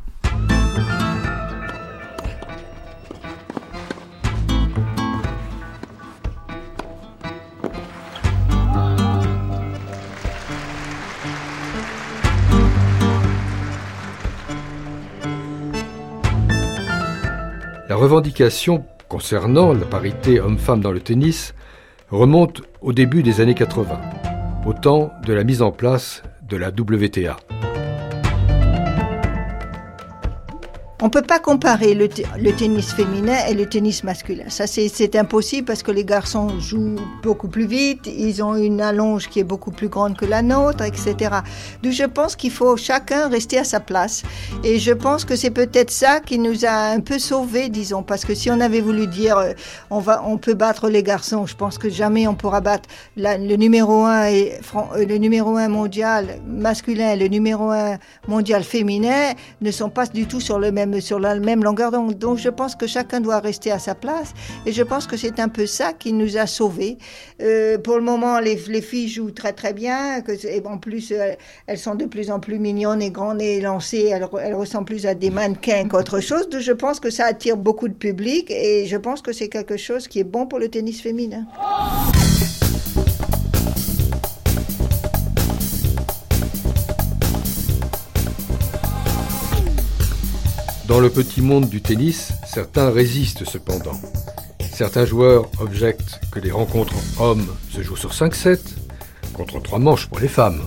La revendication concernant la parité homme-femme dans le tennis remonte au début des années 80, au temps de la mise en place de la WTA. On ne peut pas comparer le, tennis féminin et le tennis masculin. Ça, c'est impossible parce que les garçons jouent beaucoup plus vite, ils ont une allonge qui est beaucoup plus grande que la nôtre, etc. Donc, je pense qu'il faut chacun rester à sa place. Et je pense que c'est peut-être ça qui nous a un peu sauvés, disons, parce que si on avait voulu dire euh, on, va, on peut battre les garçons, je pense que jamais on pourra battre le numéro un et euh, le numéro un mondial masculin et le numéro un mondial féminin ne sont pas du tout sur le même sur la même longueur d'onde. Donc je pense que chacun doit rester à sa place et je pense que c'est un peu ça qui nous a sauvés. Euh, pour le moment, les, filles jouent très très bien. Que, et en plus, euh, elles sont de plus en plus mignonnes et grandes et lancées. Elles, elles ressemblent plus à des mannequins qu'autre chose. Donc, je pense que ça attire beaucoup de public et je pense que c'est quelque chose qui est bon pour le tennis féminin. Dans le petit monde du tennis, certains résistent cependant. Certains joueurs objectent que les rencontres hommes se jouent sur 5-7, contre 3 manches pour les femmes.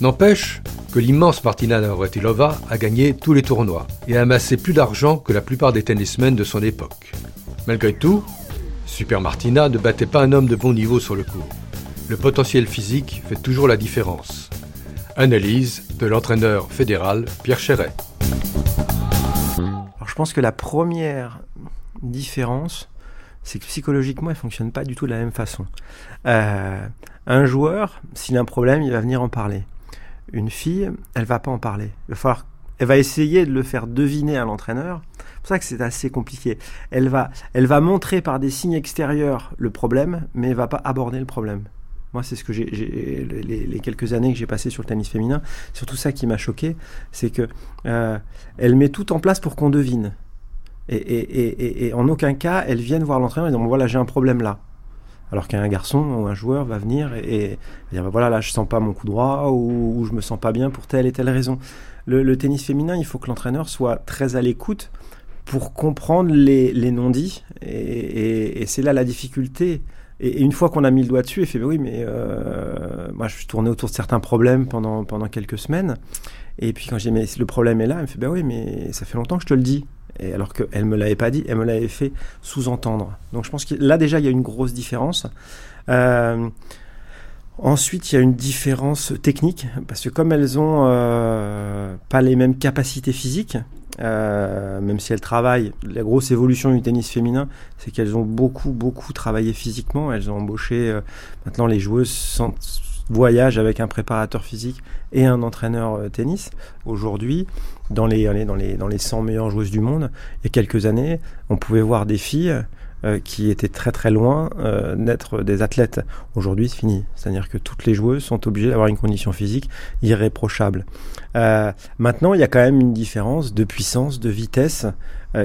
N'empêche que l'immense Martina Navratilova a gagné tous les tournois et a amassé plus d'argent que la plupart des tennismen de son époque. Malgré tout, Super Martina ne battait pas un homme de bon niveau sur le court. Le potentiel physique fait toujours la différence. Analyse de l'entraîneur fédéral Pierre Chéret. Je pense que la première différence, c'est que psychologiquement, elle fonctionne pas du tout de la même façon. Euh, un joueur, s'il a un problème, il va venir en parler. Une fille, elle va pas en parler. Elle va essayer de le faire deviner à l'entraîneur. C'est pour ça que c'est assez compliqué. Elle va, elle va montrer par des signes extérieurs le problème, mais elle va pas aborder le problème. Moi, c'est ce que j'ai, les, quelques années que j'ai passées sur le tennis féminin, surtout ça qui m'a choqué, c'est que euh, elle met tout en place pour qu'on devine. Et, en aucun cas, elle vient voir l'entraîneur et dit voilà, j'ai un problème là. Alors qu'un garçon ou un joueur va venir et, dire bah, voilà, là, je sens pas mon coup droit ou, je me sens pas bien pour telle et telle raison. Le, tennis féminin, il faut que l'entraîneur soit très à l'écoute pour comprendre les, les non-dits. Et, c'est là la difficulté. Et, une fois qu'on a mis le doigt dessus, il fait, oui, mais euh, moi, je suis tourné autour de certains problèmes pendant, pendant quelques semaines. Et puis quand j'ai dit, mais le problème est là, elle me fait, ben oui, mais ça fait longtemps que je te le dis. Et alors qu'elle me l'avait pas dit, elle me l'avait fait sous-entendre. Donc je pense que là déjà, il y a une grosse différence. Euh, ensuite, il y a une différence technique, parce que comme elles ont euh, pas les mêmes capacités physiques, euh, même si elles travaillent. La grosse évolution du tennis féminin, c'est qu'elles ont beaucoup, beaucoup travaillé physiquement. Elles ont embauché, euh, maintenant les joueuses voyagent avec un préparateur physique et un entraîneur tennis. Aujourd'hui, dans les, dans, les, dans les 100 meilleures joueuses du monde, il y a quelques années, on pouvait voir des filles euh, qui étaient très très loin euh, d'être des athlètes. Aujourd'hui, c'est fini. C'est-à-dire que toutes les joueuses sont obligées d'avoir une condition physique irréprochable. Euh, maintenant, il y a quand même une différence de puissance, de vitesse,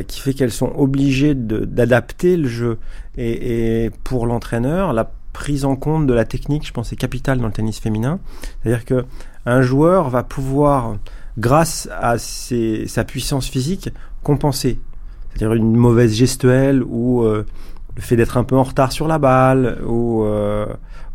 qui fait qu'elles sont obligées d'adapter le jeu. Et, pour l'entraîneur, la prise en compte de la technique, je pense, est capitale dans le tennis féminin. C'est-à-dire que un joueur va pouvoir, grâce à sa puissance physique, compenser c'est-à-dire une mauvaise gestuelle ou euh, le fait d'être un peu en retard sur la balle ou, euh,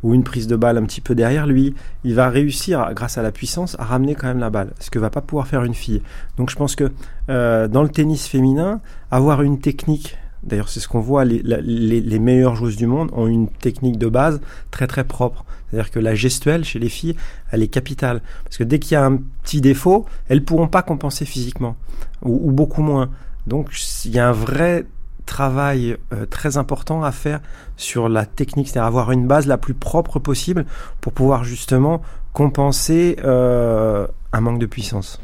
ou une prise de balle un petit peu derrière lui, il va réussir, grâce à la puissance, à ramener quand même la balle, ce que va pas pouvoir faire une fille. Donc je pense que euh, dans le tennis féminin, avoir une technique D'ailleurs, c'est ce qu'on voit, les, les, meilleures joueuses du monde ont une technique de base très très propre. C'est-à-dire que la gestuelle chez les filles, elle est capitale. Parce que dès qu'il y a un petit défaut, elles pourront pas compenser physiquement, ou beaucoup moins. Donc il y a un vrai travail euh, très important à faire sur la technique, c'est-à-dire avoir une base la plus propre possible pour pouvoir justement compenser euh, un manque de puissance.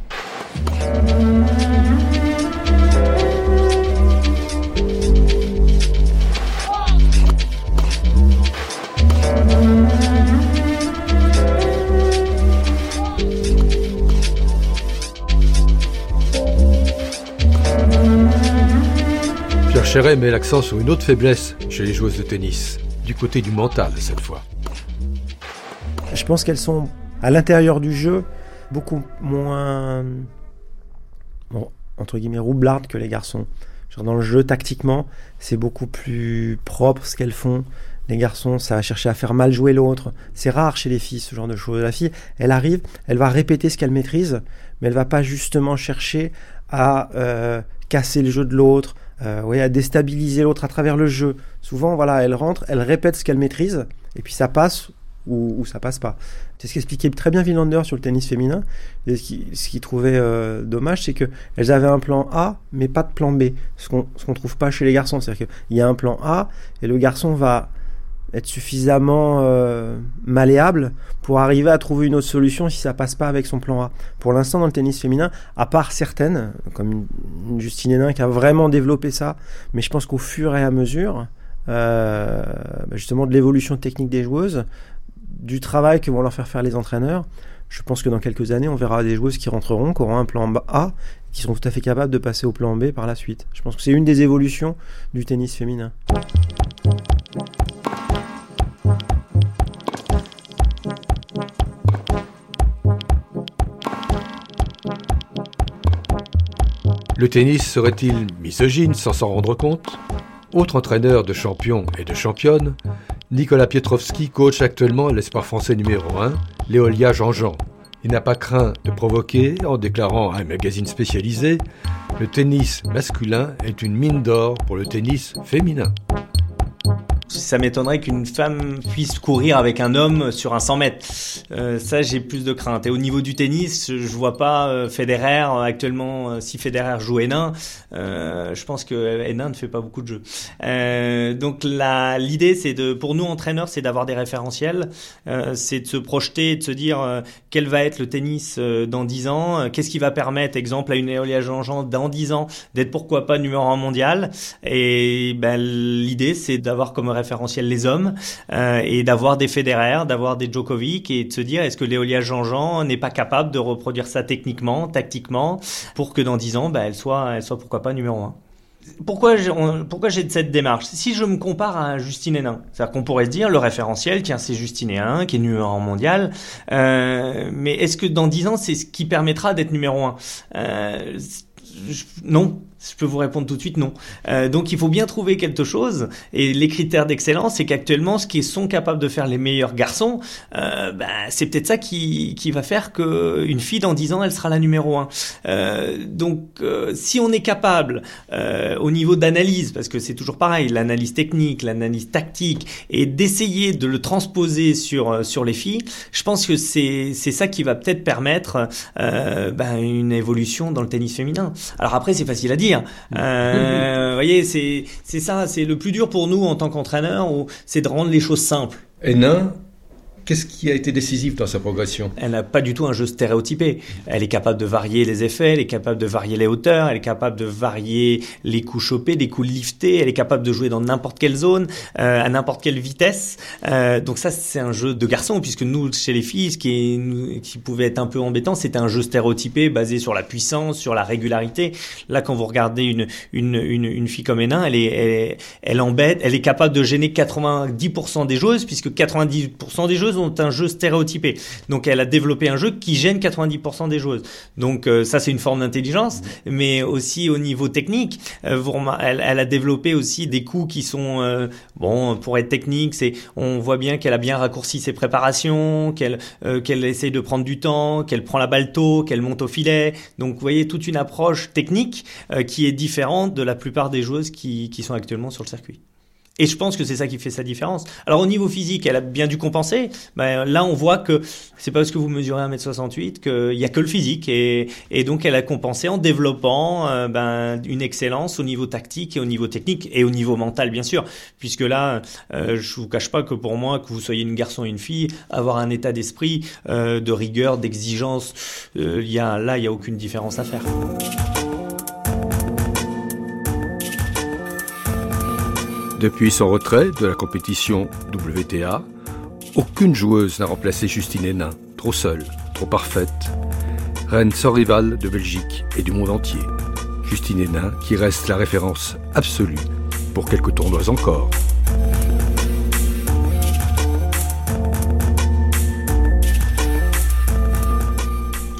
Chéret met l'accent sur une autre faiblesse chez les joueuses de tennis, du côté du mental cette fois. Je pense qu'elles sont à l'intérieur du jeu beaucoup moins, bon, entre guillemets, roublardes que les garçons. Genre dans le jeu, tactiquement, c'est beaucoup plus propre ce qu'elles font. Les garçons, ça va chercher à faire mal jouer l'autre. C'est rare chez les filles, ce genre de choses. La fille, elle arrive, elle va répéter ce qu'elle maîtrise, mais elle va pas justement chercher à euh, casser le jeu de l'autre, euh, à déstabiliser l'autre à travers le jeu. Souvent, voilà, elle rentre, elle répète ce qu'elle maîtrise, et puis ça passe ou, ça passe pas. C'est ce qu'expliquait très bien Villander sur le tennis féminin. Et ce qu'il trouvait euh, dommage, c'est qu'elles avaient un plan A, mais pas de plan B. Ce qu'on ne trouve pas chez les garçons. C'est-à-dire qu'il y a un plan A, et le garçon va être suffisamment euh, malléable pour arriver à trouver une autre solution si ça passe pas avec son plan A. Pour l'instant, dans le tennis féminin, à part certaines, comme Justine Hénin qui a vraiment développé ça, mais je pense qu'au fur et à mesure, euh, bah, justement de l'évolution technique des joueuses, du travail que vont leur faire faire les entraîneurs, je pense que dans quelques années, on verra des joueuses qui rentreront, qui auront un plan A, qui seront tout à fait capables de passer au plan B par la suite. Je pense que c'est une des évolutions du tennis féminin. Le tennis serait-il misogyne sans s'en rendre compte? Autre entraîneur de champions et de championnes, Nicolas Pietrowski coach actuellement l'espoir français numéro 1, Léolia Jean-Jean. Il n'a pas craint de provoquer en déclarant à un magazine spécialisé Le tennis masculin est une mine d'or pour le tennis féminin. Ça m'étonnerait qu'une femme puisse courir avec un homme sur un 100 mètres. Euh, ça, j'ai plus de crainte. Et au niveau du tennis, je vois pas euh, Federer actuellement. Euh, si Federer joue Hénin, je pense que Hénin ne fait pas beaucoup de jeux. Donc l'idée, c'est de, pour nous entraîneurs, c'est d'avoir des référentiels. c'est de se projeter, de se dire quel va être le tennis dans 10 ans, qu'est-ce qui va permettre, exemple, à une Eolia Jean-Jean dans 10 ans d'être pourquoi pas numéro 1 mondial. Et ben, l'idée, c'est d'avoir comme référentiel les hommes euh, et d'avoir des Federer, d'avoir des Djokovic et de se dire est-ce que Léolia Jean-Jean n'est pas capable de reproduire ça techniquement, tactiquement, pour que dans 10 ans, bah, elle soit, elle soit pourquoi pas numéro 1 pourquoi j'ai, pourquoi j'ai cette démarche? Si je me compare à Justine Hénin, c'est-à-dire qu'on pourrait se dire le référentiel, tiens, c'est Justine Hénin qui est numéro 1 mondial, euh, mais est-ce que dans 10 ans, c'est ce qui permettra d'être numéro 1 euh, Non, je peux vous répondre tout de suite non. Euh, donc il faut bien trouver quelque chose. Et les critères d'excellence, c'est qu'actuellement, ce qui sont capables de faire les meilleurs garçons, euh, bah, c'est peut-être ça qui, qui va faire que une fille dans 10 ans, elle sera la numéro 1. Euh, donc si on est capable, au niveau d'analyse, parce que c'est toujours pareil, l'analyse technique, l'analyse tactique, et d'essayer de le transposer sur, sur les filles, je pense que c'est ça qui va peut-être permettre bah, une évolution dans le tennis féminin. Alors après, c'est facile à dire euh, vous voyez, c'est c'est ça, c'est le plus dur pour nous en tant qu'entraîneur, c'est de rendre les choses simples. Hénin Qu'est-ce qui a été décisif dans sa progression? Elle n'a pas du tout un jeu stéréotypé. Elle est capable de varier les effets, elle est capable de varier les hauteurs, elle est capable de varier les coups chopés, des coups liftés, elle est capable de jouer dans n'importe quelle zone, euh, à n'importe quelle vitesse. Euh, donc ça, c'est un jeu de garçon, puisque nous, chez les filles, ce qui, est, qui pouvait être un peu embêtant, c'était un jeu stéréotypé basé sur la puissance, sur la régularité. Là, quand vous regardez une, une, une, une fille comme Hénin, elle est, elle, elle embête, elle est capable de gêner 90% des joueuses, puisque 90% des joueuses ont un jeu stéréotypé. Donc elle a développé un jeu qui gêne 90% des joueuses. Donc euh, ça c'est une forme d'intelligence, mais aussi au niveau technique, euh, elle, a développé aussi des coups qui sont euh, bon pour être technique, c'est on voit bien qu'elle a bien raccourci ses préparations, qu'elle qu'elle essaye de prendre du temps, qu'elle prend la balle tôt, qu'elle monte au filet. Donc vous voyez toute une approche technique qui est différente de la plupart des joueuses qui, qui sont actuellement sur le circuit. Et je pense que c'est ça qui fait sa différence. Alors au niveau physique, elle a bien dû compenser. Ben, là, on voit que c'est pas parce que vous mesurez 1m68 qu'il y a que le physique. Et, donc elle a compensé en développant euh, ben, une excellence au niveau tactique et au niveau technique et au niveau mental, bien sûr. Puisque là, euh, je vous cache pas que pour moi, que vous soyez une garçon ou une fille, avoir un état d'esprit euh, de rigueur, d'exigence, euh, y a, là, il n'y a aucune différence à faire. Depuis son retrait de la compétition WTA, aucune joueuse n'a remplacé Justine Hénin, trop seule, trop parfaite. Reine sans rival de Belgique et du monde entier. Justine Hénin qui reste la référence absolue pour quelques tournois encore.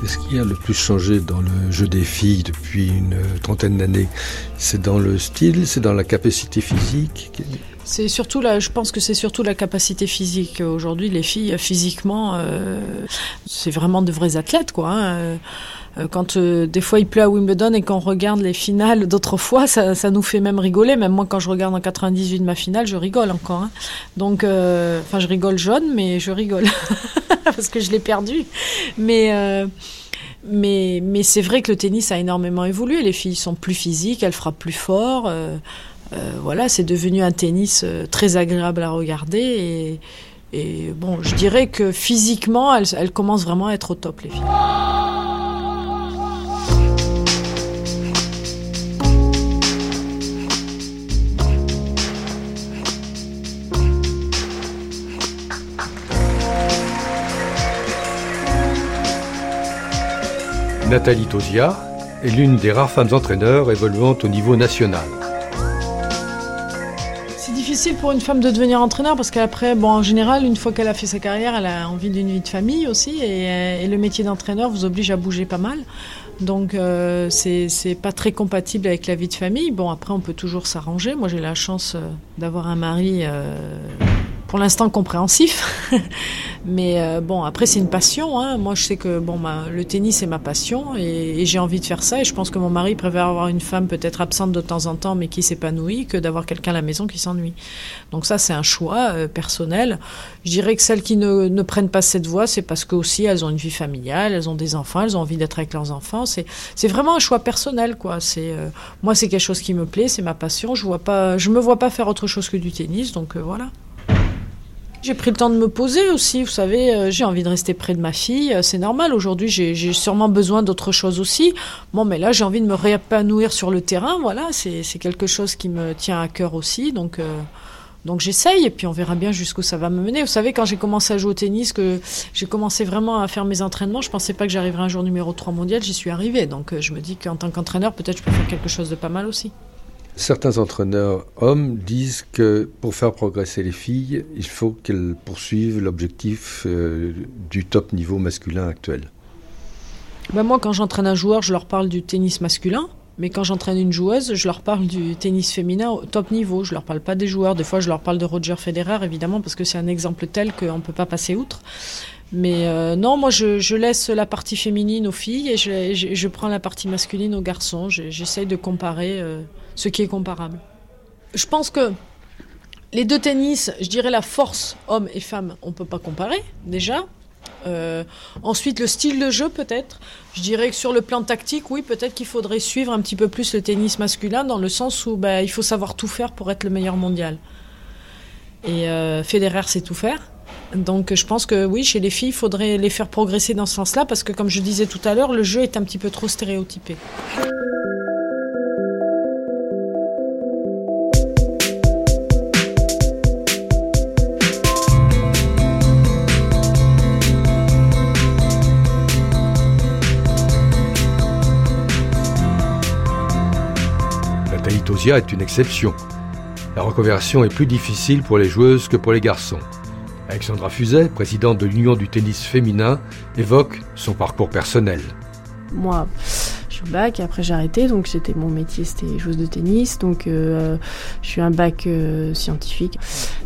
Qu'est-ce qui a le plus changé dans le jeu des filles depuis une trentaine d'années C'est dans le style, c'est dans la capacité physique c'est surtout là, je pense que c'est surtout la capacité physique. Aujourd'hui, les filles, physiquement, euh, c'est vraiment de vrais athlètes, quoi. Hein. Euh, quand euh, des fois il pleut à Wimbledon et qu'on regarde les finales <laughs> d'autrefois, ça, ça, nous fait même rigoler. Même moi, quand je regarde en 98 ma finale, je rigole encore. Hein. Donc, enfin, je rigole jaune, mais je rigole <laughs> parce que je l'ai perdu. Mais mais, mais c'est vrai que le tennis a énormément évolué. Les filles sont plus physiques, elles frappent plus fort. Euh, euh, voilà, c'est devenu un tennis euh, très agréable à regarder. Et, et bon, je dirais que physiquement, elles, elles commencent vraiment à être au top, les filles. Nathalie Tosia est l'une des rares femmes entraîneurs évoluant au niveau national. C'est difficile pour une femme de devenir entraîneur parce qu'après, bon, en général, une fois qu'elle a fait sa carrière, elle a envie d'une vie de famille aussi et, euh, le métier d'entraîneur vous oblige à bouger pas mal. Donc euh, c'est pas très compatible avec la vie de famille. Bon, après, on peut toujours s'arranger. Moi, j'ai la chance euh, d'avoir un mari pour l'instant compréhensif. <laughs> Mais euh, bon, après c'est une passion. Hein. Moi, je sais que bon, le tennis c'est ma passion et, j'ai envie de faire ça. Et je pense que mon mari préfère avoir une femme peut-être absente de temps en temps, mais qui s'épanouit, que d'avoir quelqu'un à la maison qui s'ennuie. Donc ça, c'est un choix euh, personnel. Je dirais que celles qui ne, ne prennent pas cette voie, c'est parce que aussi elles ont une vie familiale, elles ont des enfants, elles ont envie d'être avec leurs enfants. C'est vraiment un choix personnel, quoi. Euh, moi, c'est quelque chose qui me plaît, c'est ma passion. Je vois pas, je me vois pas faire autre chose que du tennis, donc voilà. J'ai pris le temps de me poser aussi, vous savez, euh, j'ai envie de rester près de ma fille, euh, c'est normal. Aujourd'hui, j'ai sûrement besoin d'autre chose aussi. Bon, mais là, j'ai envie de me réépanouir sur le terrain, voilà, c'est quelque chose qui me tient à cœur aussi, donc... Euh, donc j'essaye et puis on verra bien jusqu'où ça va me mener. Vous savez, quand j'ai commencé à jouer au tennis, que j'ai commencé vraiment à faire mes entraînements, je pensais pas que j'arriverais un jour numéro 3 mondial, j'y suis arrivé. Donc je me dis qu'en tant qu'entraîneur, peut-être je peux faire quelque chose de pas mal aussi. Certains entraîneurs hommes disent que pour faire progresser les filles, il faut qu'elles poursuivent l'objectif euh, du top niveau masculin actuel. Ben moi, quand j'entraîne un joueur, je leur parle du tennis masculin. Mais quand j'entraîne une joueuse, je leur parle du tennis féminin au top niveau. Je leur parle pas des joueurs. Des fois, je leur parle de Roger Federer, évidemment, parce que c'est un exemple tel qu'on ne peut pas passer outre. Mais euh, non, moi, je, laisse la partie féminine aux filles et je, prends la partie masculine aux garçons. J'essaye de comparer euh, ce qui est comparable. Je pense que les deux tennis, je dirais la force homme et femme, on ne peut pas comparer, déjà. Euh, ensuite, le style de jeu, peut-être. Je dirais que sur le plan tactique, oui, peut-être qu'il faudrait suivre un petit peu plus le tennis masculin, dans le sens où bah, il faut savoir tout faire pour être le meilleur mondial. Et Federer sait tout faire. Donc je pense que oui, chez les filles, il faudrait les faire progresser dans ce sens-là, parce que comme je disais tout à l'heure, le jeu est un petit peu trop stéréotypé. Nathalie Tosia est une exception. La reconversion est plus difficile pour les joueuses que pour les garçons. Alexandra Fuset, présidente de l'Union du tennis féminin, évoque son parcours personnel. Moi, je suis au bac, après j'ai arrêté, donc c'était mon métier, c'était joueuse de tennis, donc euh, je suis un bac euh, scientifique.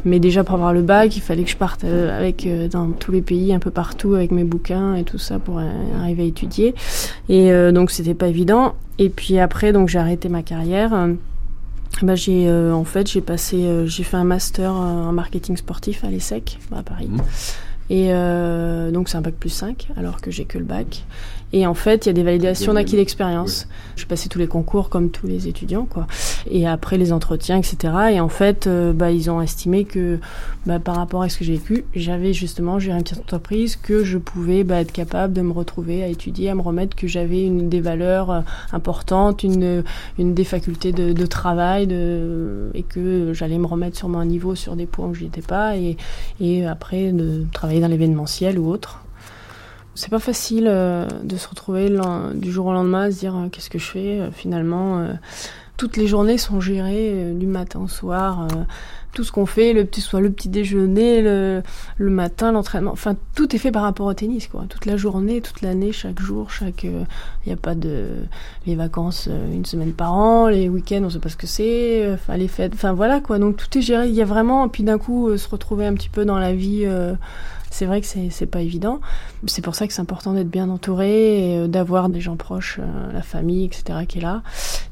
Mais déjà pour avoir le bac, il fallait que je parte euh, avec dans tous les pays, un peu partout, avec mes bouquins et tout ça pour arriver à étudier. Et donc c'était pas évident. Et puis après, donc j'ai arrêté ma carrière. Bah, j'ai euh, en fait j'ai passé euh, j'ai fait un master euh, en marketing sportif à l'ESSEC bah, à Paris. Et euh, donc c'est un bac plus 5 alors que j'ai que le bac. Et en fait, il y a des validations d'acquis d'expérience. Je passais tous les concours comme tous les étudiants, quoi. Et après les entretiens, etc. Et en fait, euh, bah, ils ont estimé que bah, par rapport à ce que j'ai vécu, j'avais justement géré une petite entreprise, que je pouvais bah, être capable de me retrouver à étudier, à me remettre, que j'avais une des valeurs euh, importantes, une, une des facultés de, de travail, de, et que j'allais me remettre sur mon niveau sur des points où je étais pas, et, et après de travailler dans l'événementiel ou autre. C'est pas facile euh, de se retrouver du jour au lendemain à se dire euh, qu'est-ce que je fais euh, finalement. Euh, toutes les journées sont gérées euh, du matin au soir. euh, tout ce qu'on fait, le petit soit le petit déjeuner, le, matin, l'entraînement, enfin tout est fait par rapport au tennis quoi. Toute la journée, toute l'année, chaque jour, chaque. Il n'y a pas de les vacances euh, une semaine par an, les week-ends on sait pas ce que c'est, euh, enfin les fêtes, enfin voilà quoi. Donc tout est géré. Il y a vraiment puis d'un coup euh, se retrouver un petit peu dans la vie. C'est vrai que c'est pas évident. C'est pour ça que c'est important d'être bien entouré, euh, d'avoir des gens proches, euh, la famille, etc. qui est là,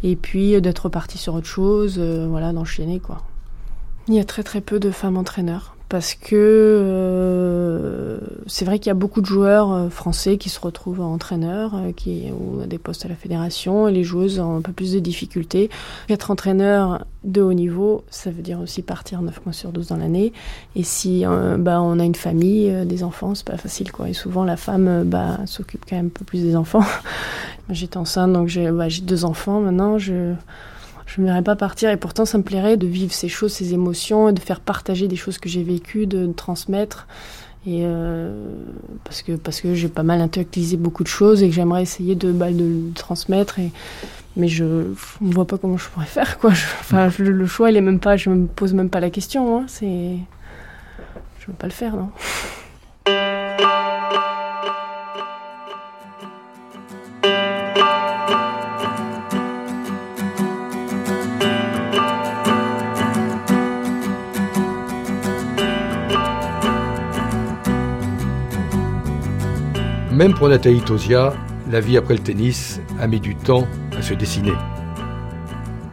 et puis euh, d'être reparti sur autre chose, voilà, d'enchaîner quoi. Il y a très très peu de femmes entraîneurs parce que euh, c'est vrai qu'il y a beaucoup de joueurs euh, français qui se retrouvent entraîneurs, euh, qui ou à des postes à la fédération, et les joueuses ont un peu plus de difficultés. Être entraîneur de haut niveau, ça veut dire aussi partir 9 mois sur 12 dans l'année. Et si euh, bah, on a une famille, des enfants, c'est pas facile quoi. Et souvent la femme bah, s'occupe quand même un peu plus des enfants. <laughs> J'étais enceinte, donc j'ai bah, deux enfants maintenant. Je je ne verrais pas partir et pourtant ça me plairait de vivre ces choses, ces émotions, et de faire partager des choses que j'ai vécues, de, transmettre. Et euh, parce que parce que j'ai pas mal intellectualisé beaucoup de choses et que j'aimerais essayer de, bah, transmettre. Et, mais je ne vois pas comment je pourrais faire quoi. Enfin, le choix il est même pas, je me pose même pas la question. Hein, c'est, je veux pas le faire non. Même pour Nathalie Tosia, la vie après le tennis a mis du temps à se dessiner.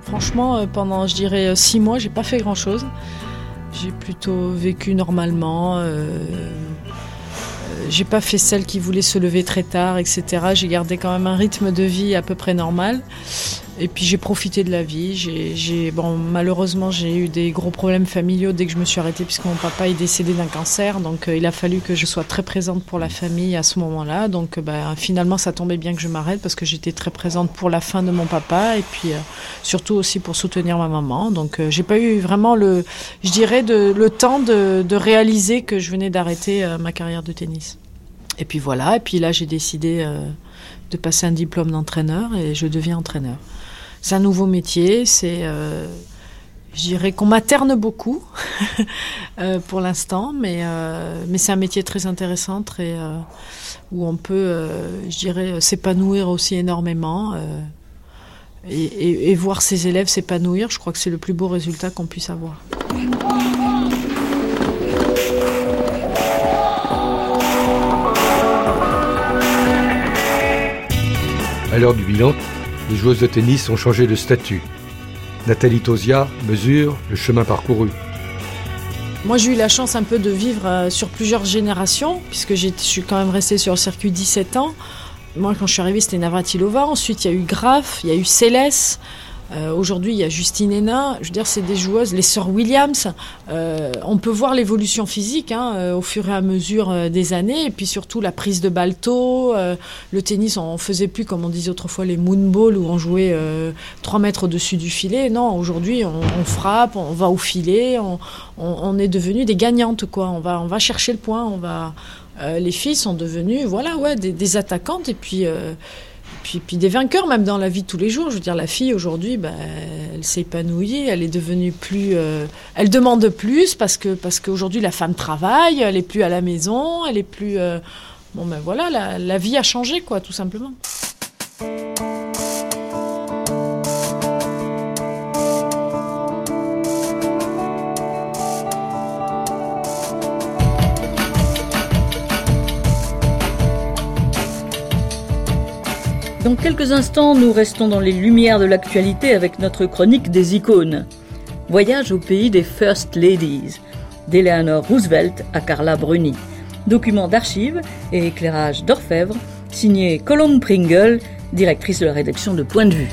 Franchement, euh, pendant, je dirais, euh, six mois, j'ai pas fait grand-chose. J'ai plutôt vécu normalement. euh, j'ai pas fait celle qui voulait se lever très tard, etc. J'ai gardé quand même un rythme de vie à peu près normal. Et puis j'ai profité de la vie. J'ai, bon, malheureusement, j'ai eu des gros problèmes familiaux dès que je me suis arrêtée, puisque mon papa est décédé d'un cancer. Donc euh, il a fallu que je sois très présente pour la famille à ce moment-là. Donc euh, bah, finalement, ça tombait bien que je m'arrête parce que j'étais très présente pour la fin de mon papa et puis euh, surtout aussi pour soutenir ma maman. Donc j'ai pas eu vraiment le, je dirais, le temps de, réaliser que je venais d'arrêter ma carrière de tennis. Et puis voilà. Et puis là, j'ai décidé de passer un diplôme d'entraîneur et je deviens entraîneur. C'est un nouveau métier, c'est, euh, je dirais qu'on materne beaucoup <laughs> euh, pour l'instant, mais, euh, mais c'est un métier très intéressant, très, où on peut, je dirais, s'épanouir aussi énormément. et, et- et voir ses élèves s'épanouir, je crois que c'est le plus beau résultat qu'on puisse avoir. À l'heure du bilan, les joueuses de tennis ont changé de statut. Nathalie Tosia mesure le chemin parcouru. Moi, j'ai eu la chance un peu de vivre euh, sur plusieurs générations, puisque je suis quand même restée sur le circuit 17 ans. Moi, quand je suis arrivée, c'était Navratilova. Ensuite, il y a eu Graf, il y a eu Céleste. Euh, aujourd'hui, il y a Justine Hénin. Je veux dire, c'est des joueuses, les sœurs Williams. Euh, on peut voir l'évolution physique hein, euh, au fur et à mesure des années. Et puis surtout la prise de balle tôt. Le tennis, on faisait plus, comme on disait autrefois, les moonballs où on jouait 3 mètres au-dessus du filet. Non, aujourd'hui, on, on, frappe, on va au filet. On, on, on est devenu des gagnantes, quoi. On va, on va chercher le point. On va, les filles sont devenues, voilà, ouais, des, des attaquantes. Et puis puis, puis des vainqueurs même dans la vie de tous les jours. Je veux dire, la fille aujourd'hui, ben, elle s'épanouit, elle est devenue plus, euh, elle demande plus parce que parce qu'aujourd'hui la femme travaille, elle est plus à la maison, elle est plus, euh, bon ben voilà, la vie a changé quoi, tout simplement. Dans quelques instants, nous restons dans les lumières de l'actualité avec notre chronique des icônes. Voyage au pays des First Ladies, d'Eleanor Roosevelt à Carla Bruni. Document d'archives et éclairage d'orfèvre, signé Colombe Pringle, directrice de la rédaction de Point de vue.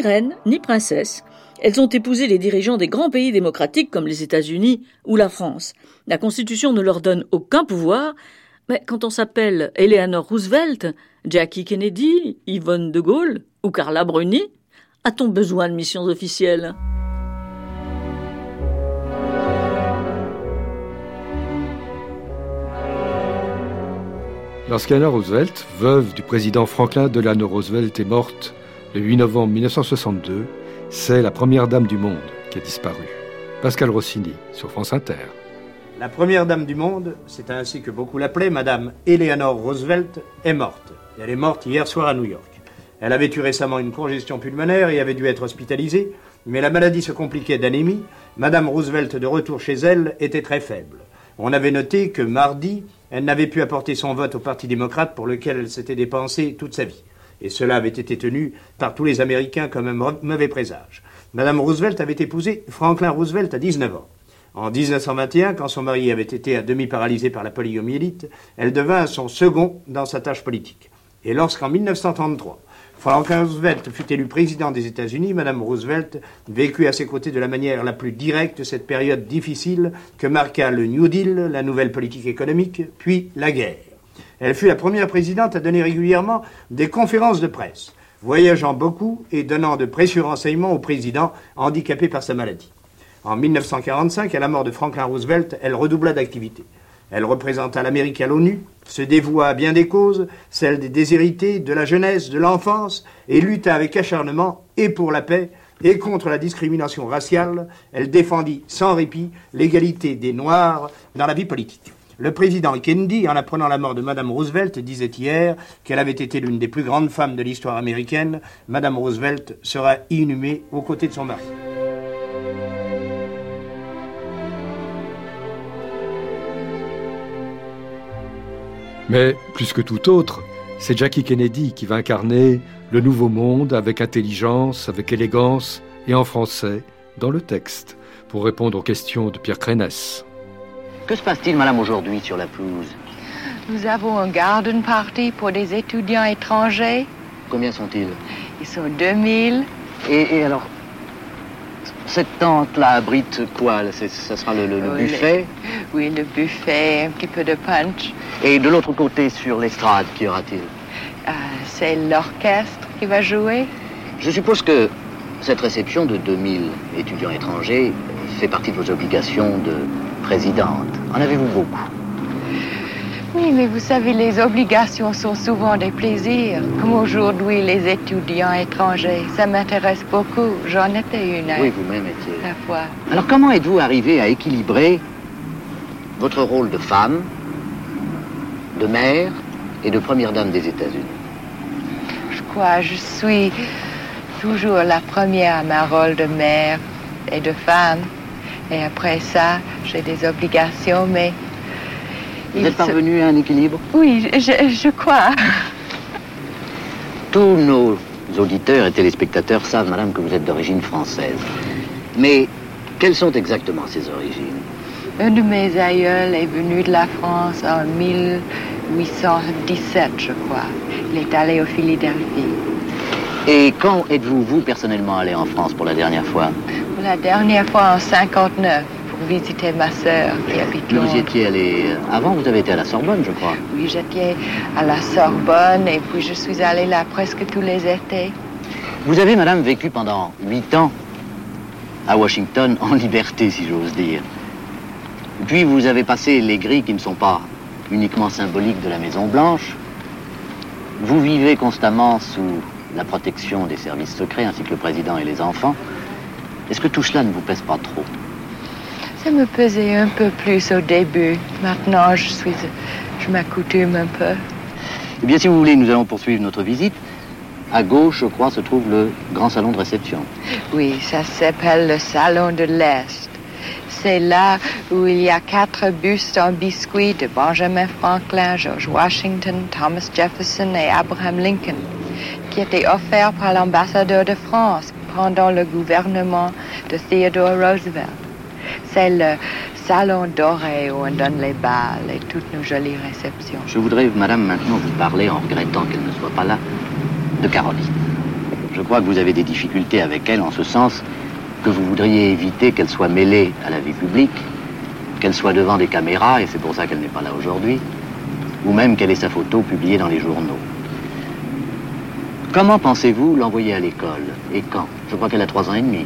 Ni reine, ni princesse, elles ont épousé les dirigeants des grands pays démocratiques comme les États-Unis ou la France. La Constitution ne leur donne aucun pouvoir, mais quand on s'appelle Eleanor Roosevelt, Jackie Kennedy, Yvonne de Gaulle ou Carla Bruni, a-t-on besoin de missions officielles? Lorsqu'Anna Roosevelt, veuve du président Franklin Delano Roosevelt, est morte le 8 novembre 1962, c'est la première dame du monde qui a disparu. Pascal Rossini, sur France Inter. La première dame du monde, c'est ainsi que beaucoup l'appelaient, Madame Eleanor Roosevelt, est morte. elle est morte hier soir à New York. Elle avait eu récemment une congestion pulmonaire et avait dû être hospitalisée, mais la maladie se compliquait d'anémie. Madame Roosevelt, de retour chez elle, était très faible. On avait noté que mardi, elle n'avait pu apporter son vote au Parti démocrate pour lequel elle s'était dépensée toute sa vie et cela avait été tenu par tous les Américains comme un mauvais présage. Madame Roosevelt avait épousé Franklin Roosevelt à 19 ans. En 1921, quand son mari avait été à demi paralysé par la poliomyélite, elle devint son second dans sa tâche politique. Et lorsqu'en 1933, Franklin Roosevelt fut élu président des États-Unis, Madame Roosevelt vécut à ses côtés de la manière la plus directe cette période difficile que marqua le New Deal, la nouvelle politique économique, puis la guerre. Elle fut la première présidente à donner régulièrement des conférences de presse, voyageant beaucoup et donnant de précieux renseignements au président handicapé par sa maladie. En 1945, à la mort de Franklin Roosevelt, elle redoubla d'activité. Elle représenta l'Amérique à l'ONU, se dévoua à bien des causes, celles des déshérités, de la jeunesse, de l'enfance, et lutta avec acharnement et pour la paix et contre la discrimination raciale. Elle défendit sans répit l'égalité des Noirs dans la vie politique. Le président Kennedy, en apprenant la mort de Madame Roosevelt, disait hier qu'elle avait été l'une des plus grandes femmes de l'histoire américaine. Madame Roosevelt sera inhumée aux côtés de son mari. Mais plus que tout autre, c'est Jackie Kennedy qui va incarner le nouveau monde avec intelligence, avec élégance et en français dans le texte pour répondre aux questions de Pierre Crénès. Que se passe-t-il, madame, aujourd'hui sur la pelouse? Nous avons un garden party pour des étudiants étrangers. Combien sont-ils? Ils sont 2000. Et, et alors, cette tente-là abrite quoi? Ça sera le, le, le buffet? Oui, le buffet, un petit peu de punch. Et de l'autre côté, sur l'estrade, qu'y aura-t-il? Euh, C'est l'orchestre qui va jouer. Je suppose que cette réception de 2000 étudiants étrangers fait partie de vos obligations de présidente. En avez-vous beaucoup? Oui, mais vous savez, les obligations sont souvent des plaisirs. Comme aujourd'hui, les étudiants étrangers. Ça m'intéresse beaucoup. J'en étais une. Oui, vous-même étiez. La fois. Alors, comment êtes-vous arrivé à équilibrer votre rôle de femme, de mère et de première dame des États-Unis? Je crois, je suis toujours la première à ma rôle de mère et de femme. Et après ça, j'ai des obligations, mais Vous êtes parvenu à un équilibre Oui, je, je crois. <laughs> Tous nos auditeurs et téléspectateurs savent, madame, que vous êtes d'origine française. Mais quelles sont exactement ces origines? Un de mes aïeuls est venu de la France en 1817, je crois. Il est allé au Philadelphie. Et quand êtes-vous, vous, personnellement, allé en France pour la dernière fois? La dernière fois en 59, pour visiter ma sœur qui habite Vous Londres. y étiez allé... euh, Avant, vous avez été à la Sorbonne, je crois. Oui, j'étais à la Sorbonne et puis je suis allée là presque tous les étés. Vous avez, madame, vécu pendant huit ans à Washington en liberté, si j'ose dire. Puis vous avez passé les grilles qui ne sont pas uniquement symboliques de la Maison Blanche. Vous vivez constamment sous la protection des services secrets ainsi que le président et les enfants. Est-ce que tout cela ne vous pèse pas trop Ça me pesait un peu plus au début. Maintenant, je suis, je m'accoutume un peu. Eh bien, si vous voulez, nous allons poursuivre notre visite. À gauche, je crois, se trouve le grand salon de réception. Oui, ça s'appelle le Salon de l'Est. C'est là où il y a quatre bustes en biscuit de Benjamin Franklin, George Washington, Thomas Jefferson et Abraham Lincoln, qui étaient offerts par l'ambassadeur de France pendant le gouvernement de Theodore Roosevelt. C'est le salon doré où on donne les balles et toutes nos jolies réceptions. Je voudrais, madame, maintenant vous parler, en regrettant qu'elle ne soit pas là, de Caroline. Je crois que vous avez des difficultés avec elle en ce sens que vous voudriez éviter qu'elle soit mêlée à la vie publique, qu'elle soit devant des caméras, et c'est pour ça qu'elle n'est pas là aujourd'hui, ou même qu'elle ait sa photo publiée dans les journaux. Comment pensez-vous l'envoyer à l'école? Et quand? Je crois qu'elle a trois ans et demi.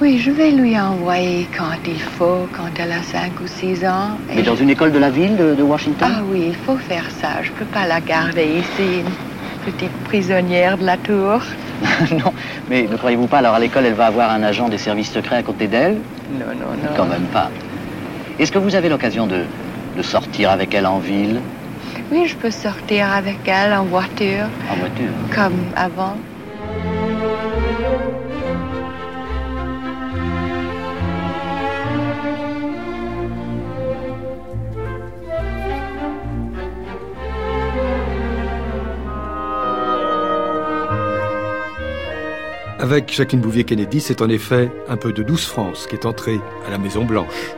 Oui, je vais lui envoyer quand il faut, quand elle a cinq ou six ans. et Mais dans une école de la ville de, de Washington? Ah oui, il faut faire ça. Je peux pas la garder ici, une petite prisonnière de la tour. <laughs> non, mais ne croyez-vous pas, alors à l'école, elle va avoir un agent des services secrets à côté d'elle? Non, non, non. Quand même pas. Est-ce que vous avez l'occasion de, de sortir avec elle en ville? Oui, je peux sortir avec elle en voiture, En voiture comme avant. Avec Jacqueline Bouvier-Kennedy, c'est en effet un peu de douce France qui est entrée à la Maison Blanche.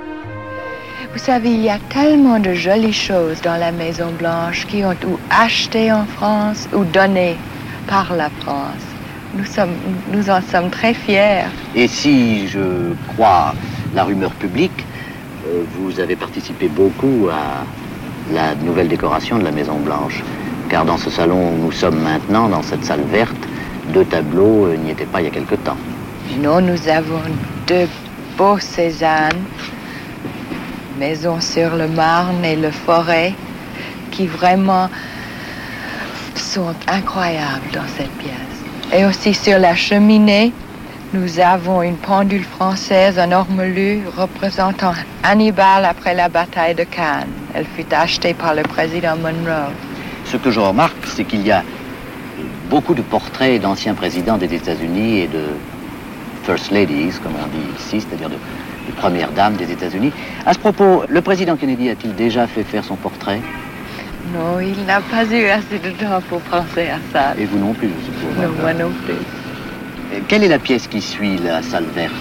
Vous savez, il y a tellement de jolies choses dans la Maison Blanche qui ont ou acheté en France ou donné par la France. Nous, sommes, nous en sommes très fiers. Et si je crois la rumeur publique, euh, vous avez participé beaucoup à la nouvelle décoration de la Maison Blanche. Car dans ce salon où nous sommes maintenant, dans cette salle verte, deux tableaux euh, n'y étaient pas il y a quelque temps. Non, nous avons deux beaux Cézanne, Maison sur le Marne et le Forêt, qui vraiment sont incroyables dans cette pièce. Et aussi sur la cheminée, nous avons une pendule française en ormelu représentant Hannibal après la bataille de Cannes. Elle fut achetée par le président Monroe. Ce que je remarque, c'est qu'il y a beaucoup de portraits d'anciens présidents des États-Unis et de First Ladies, comme on dit ici, c'est-à-dire de, de premières dames des États-Unis. À ce propos, le président Kennedy a-t-il déjà fait faire son portrait? Non, il n'a pas eu assez de temps pour penser à ça. Et vous non plus, je suppose. Non, moi non plus. Quelle est la pièce qui suit la salle verte?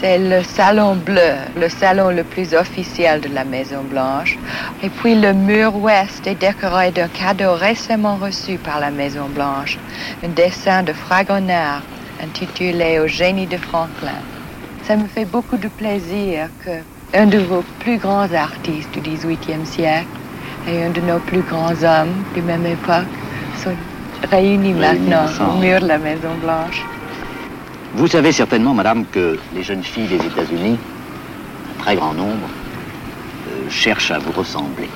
C'est le salon bleu, le salon le plus officiel de la Maison Blanche. Et puis le mur ouest est décoré d'un cadeau récemment reçu par la Maison Blanche, un dessin de Fragonard intitulé Au génie de Franklin. Ça me fait beaucoup de plaisir que un de vos plus grands artistes du XVIIIe siècle et un de nos plus grands hommes du même époque sont réunis maintenant au mur de la Maison Blanche. Vous savez certainement, madame, que les jeunes filles des États-Unis, un très grand nombre, euh, cherchent à vous ressembler.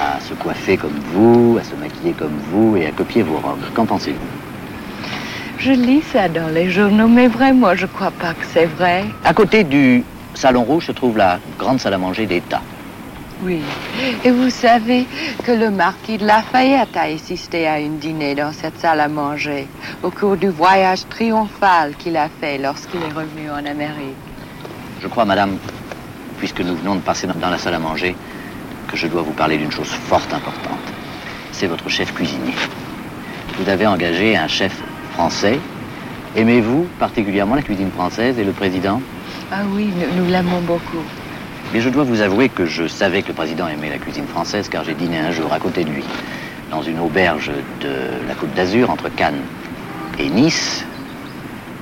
À se coiffer comme vous, à se maquiller comme vous et à copier vos robes. Qu'en pensez-vous? Je lis ça dans les journaux, mais vraiment, je crois pas que c'est vrai. À côté du Salon Rouge se trouve la grande salle à manger d'État. Oui. Et vous savez que le marquis de Lafayette a assisté à une dîner dans cette salle à manger au cours du voyage triomphal qu'il a fait lorsqu'il est revenu en Amérique. Je crois, madame, puisque nous venons de passer dans- la salle à manger, que je dois vous parler d'une chose fort importante. C'est votre chef cuisinier. Vous avez engagé un chef français. Aimez-vous particulièrement la cuisine française et le président? Ah oui, nous, nous l'aimons beaucoup. Mais je dois vous avouer que je savais que le président aimait la cuisine française car j'ai dîné un jour à côté de lui, dans une auberge de la Côte d'Azur entre Cannes et Nice.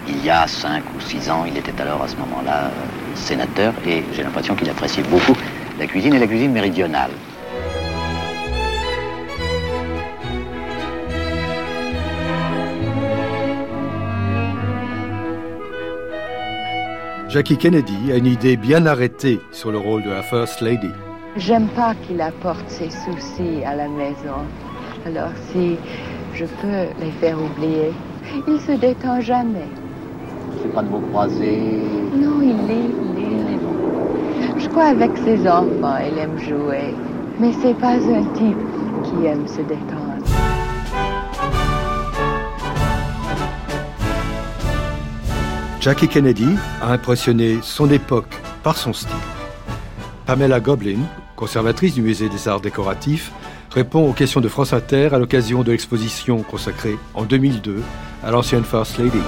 Il y a cinq ou six ans, il était alors à ce moment-là euh, sénateur et j'ai l'impression qu'il appréciait beaucoup la cuisine et la cuisine méridionale. Jackie Kennedy a une idée bien arrêtée sur le rôle de la First Lady. J'aime pas qu'il apporte ses soucis à la maison. Alors si je peux les faire oublier, il se détend jamais. C'est pas de mots croisés. Non, il lit, il lit. Je crois avec ses enfants, il aime jouer. Mais c'est pas un type qui aime se détendre. Jackie Kennedy a impressionné son époque par son style. Pamela Goblin, conservatrice du musée des arts décoratifs, répond aux questions de France Inter à l'occasion de l'exposition consacrée en 2002 à l'ancienne First Lady.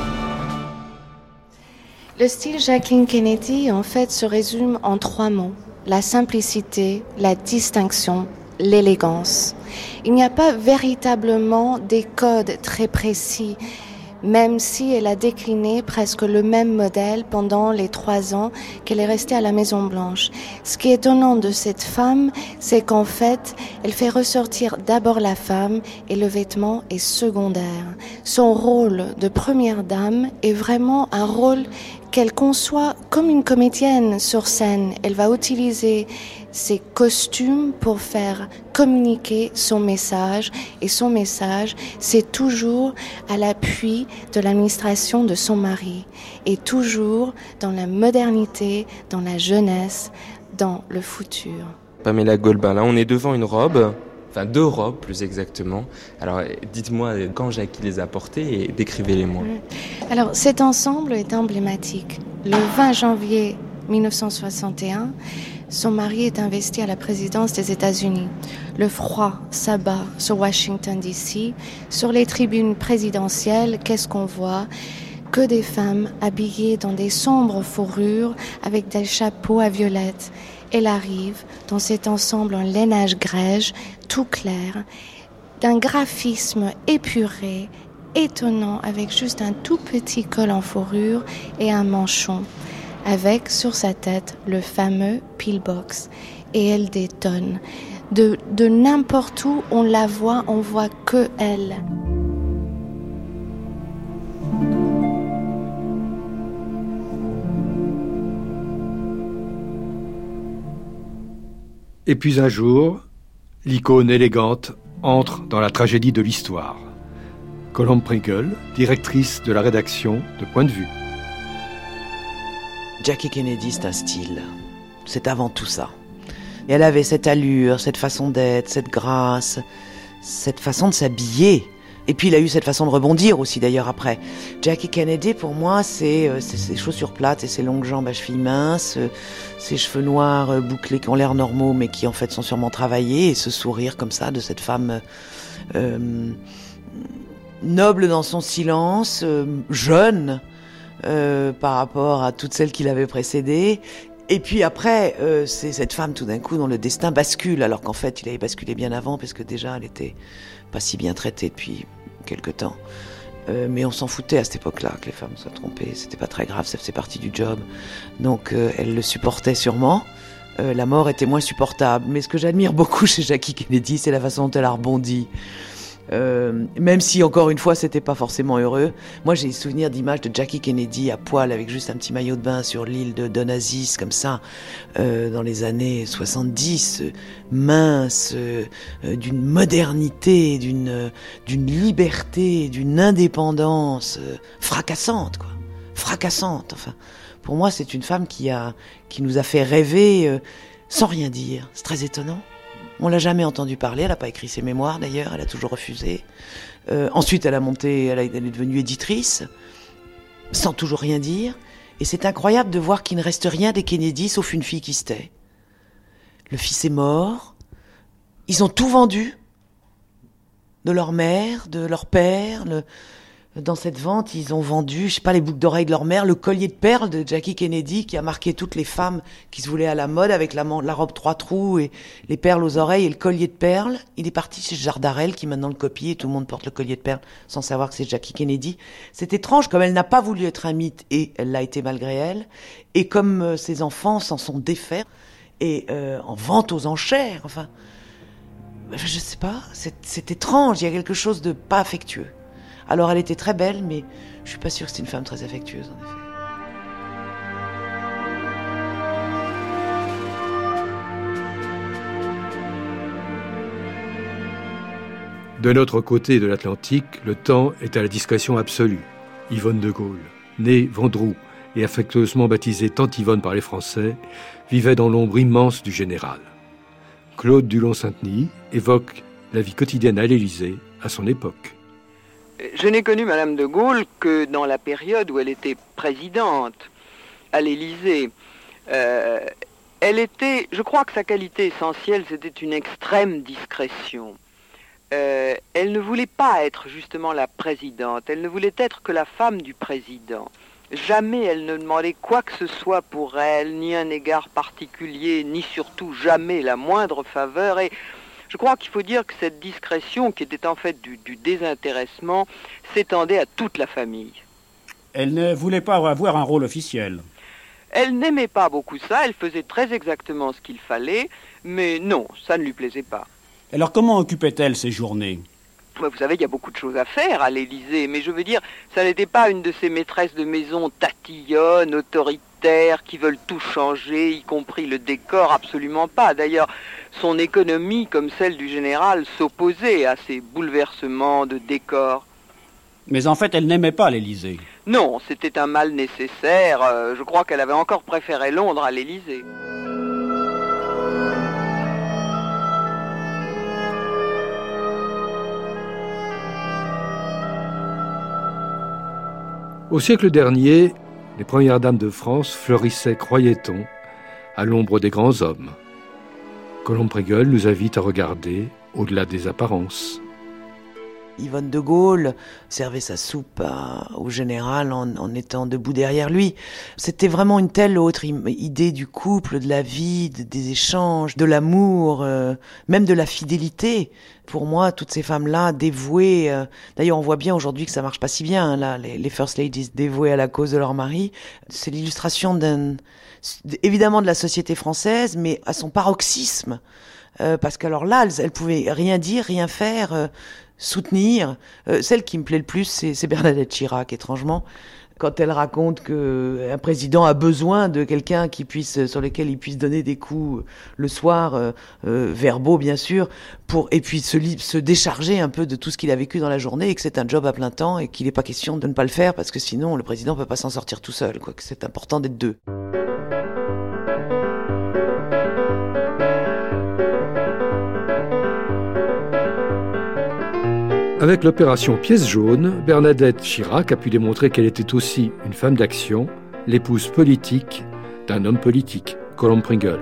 Le style Jacqueline Kennedy, en fait, se résume en trois mots. La simplicité, la distinction, l'élégance. Il n'y a pas véritablement des codes très précis même si elle a décliné presque le même modèle pendant les trois ans qu'elle est restée à la Maison Blanche. Ce qui est étonnant de cette femme, c'est qu'en fait, elle fait ressortir d'abord la femme et le vêtement est secondaire. Son rôle de première dame est vraiment un rôle qu'elle conçoit comme une comédienne sur scène. Elle va utiliser ses costumes pour faire communiquer son message et son message, c'est toujours à l'appui de l'administration de son mari et toujours dans la modernité, dans la jeunesse, dans le futur. Pamela Golbin, là on est devant une robe enfin deux robes plus exactement. Alors dites-moi quand Jackie les a portées et décrivez-les-moi. Alors cet ensemble est emblématique. Le 20 janvier 1961, son mari est investi à la présidence des États-Unis. Le froid s'abat sur Washington, D.C. Sur les tribunes présidentielles, qu'est-ce qu'on voit? Que des femmes habillées dans des sombres fourrures avec des chapeaux à violettes. Elle arrive dans cet ensemble en lainage grège, tout clair, d'un graphisme épuré, étonnant, avec juste un tout petit col en fourrure et un manchon, avec sur sa tête le fameux pillbox. Et elle détonne. De, de n'importe où on la voit, on voit que elle. Et puis un jour, l'icône élégante entre dans la tragédie de l'histoire. Colombe Pringle, directrice de la rédaction de Point de vue. Jackie Kennedy, c'est un style. C'est avant tout ça. Elle avait cette allure, cette façon d'être, cette grâce, cette façon de s'habiller. Et puis il a eu cette façon de rebondir aussi d'ailleurs après. Jackie Kennedy pour moi c'est euh, ses chaussures plates et ses longues jambes à chevilles minces, euh, ses cheveux noirs euh, bouclés qui ont l'air normaux mais qui en fait sont sûrement travaillés et ce sourire comme ça de cette femme euh, noble dans son silence, euh, jeune par rapport à toutes celles qui l'avaient précédée et puis après, euh, c'est cette femme tout d'un coup dont le destin bascule, alors qu'en fait il avait basculé bien avant, parce que déjà elle était pas si bien traitée depuis quelque temps. Euh, mais on s'en foutait à cette époque-là que les femmes soient trompées, c'était pas très grave, ça faisait partie du job. Donc euh, elle le supportait sûrement. Euh, la mort était moins supportable. Mais ce que j'admire beaucoup <laughs> chez Jackie Kennedy, c'est la façon dont elle a rebondi. Euh, même si encore une fois c'était pas forcément heureux. Moi j'ai souvenir d'images de Jackie Kennedy à poil avec juste un petit maillot de bain sur l'île de Donazis comme ça euh, dans les années 70, euh, mince, euh, euh, d'une modernité, d'une euh, d'une liberté, d'une indépendance fracassante quoi, fracassante. Enfin, pour moi c'est une femme qui a qui nous a fait rêver sans rien dire. C'est très étonnant. On l'a jamais entendu parler, elle n'a pas écrit ses mémoires d'ailleurs, elle a toujours refusé. Euh, ensuite, elle a monté, elle, est devenue éditrice, sans toujours rien dire. Et c'est incroyable de voir qu'il ne reste rien des Kennedy sauf une fille qui se tait. Le fils est mort, Ils ont tout vendu de leur mère, de leur père. Dans cette vente, ils ont vendu, je sais pas, les boucles d'oreilles de leur mère, le collier de perles de Jackie Kennedy qui a marqué toutes les femmes qui se voulaient à la mode avec la, robe trois trous et les perles aux oreilles et le collier de perles. Il est parti chez Jardarel qui maintenant le copie et tout le monde porte le collier de perles sans savoir que c'est Jackie Kennedy. C'est étrange comme elle n'a pas voulu être un mythe et elle l'a été malgré elle. Et comme euh, ses enfants s'en sont défaits et euh, en vente aux enchères, enfin je sais pas, c'est étrange, il y a quelque chose de pas affectueux. Alors elle était très belle, mais je suis pas sûre que c'était une femme très affectueuse en effet. De l'autre côté de l'Atlantique, le temps est à la discrétion absolue. Yvonne de Gaulle, née Vendroux et affectueusement baptisée Tante Yvonne par les Français, vivait dans l'ombre immense du général. Claude Dulon-Saint-Denis évoque la vie quotidienne à l'Élysée à son époque. Je n'ai connu Madame de Gaulle que dans la période où elle était présidente à l'Élysée. Euh, elle était, je crois que sa qualité essentielle, c'était une extrême discrétion. Euh, elle ne voulait pas être justement la présidente, elle ne voulait être que la femme du président. Jamais elle ne demandait quoi que ce soit pour elle, ni un égard particulier, ni surtout jamais la moindre faveur. Je crois qu'il faut dire que cette discrétion, qui était en fait du, désintéressement, s'étendait à toute la famille. Elle ne voulait pas avoir un rôle officiel. Elle n'aimait pas beaucoup ça, elle faisait très exactement ce qu'il fallait, mais non, ça ne lui plaisait pas. Alors comment occupait-elle ses journées? Vous savez, il y a beaucoup de choses à faire à l'Élysée, mais je veux dire, ça n'était pas une de ces maîtresses de maison tatillonnes, qui veulent tout changer, y compris le décor, absolument pas. D'ailleurs, son économie, comme celle du général, s'opposait à ces bouleversements de décor. Mais en fait, elle n'aimait pas l'Élysée. Non, c'était un mal nécessaire. Euh, je crois qu'elle avait encore préféré Londres à l'Élysée. Au siècle dernier, les premières dames de France fleurissaient, croyait-on, à l'ombre des grands hommes. Colombe Prégueul nous invite à regarder au-delà des apparences. Yvonne de Gaulle servait sa soupe au général en, étant debout derrière lui. C'était vraiment une telle autre idée du couple, de la vie, des échanges, de l'amour, euh, même de la fidélité. Pour moi, toutes ces femmes-là dévouées. Euh, d'ailleurs, on voit bien aujourd'hui que ça marche pas si bien. Hein, là, les, first ladies dévouées à la cause de leur mari. C'est l'illustration d'un, évidemment, de la société française, mais à son paroxysme. Euh, parce qu'alors là, elles, elles pouvaient rien dire, rien faire soutenir. Euh, celle qui me plaît le plus, c'est Bernadette Chirac, étrangement, quand elle raconte que un président a besoin de quelqu'un qui puisse, sur lequel il puisse donner des coups le soir, euh, euh, verbaux bien sûr, pour et puis se, se décharger un peu de tout ce qu'il a vécu dans la journée et que c'est un job à plein temps et qu'il n'est pas question de ne pas le faire parce que sinon le président peut pas s'en sortir tout seul, quoi. Que c'est important d'être deux. Avec l'opération Pièce jaune, Bernadette Chirac a pu démontrer qu'elle était aussi une femme d'action, l'épouse politique d'un homme politique, Colombe Pringle.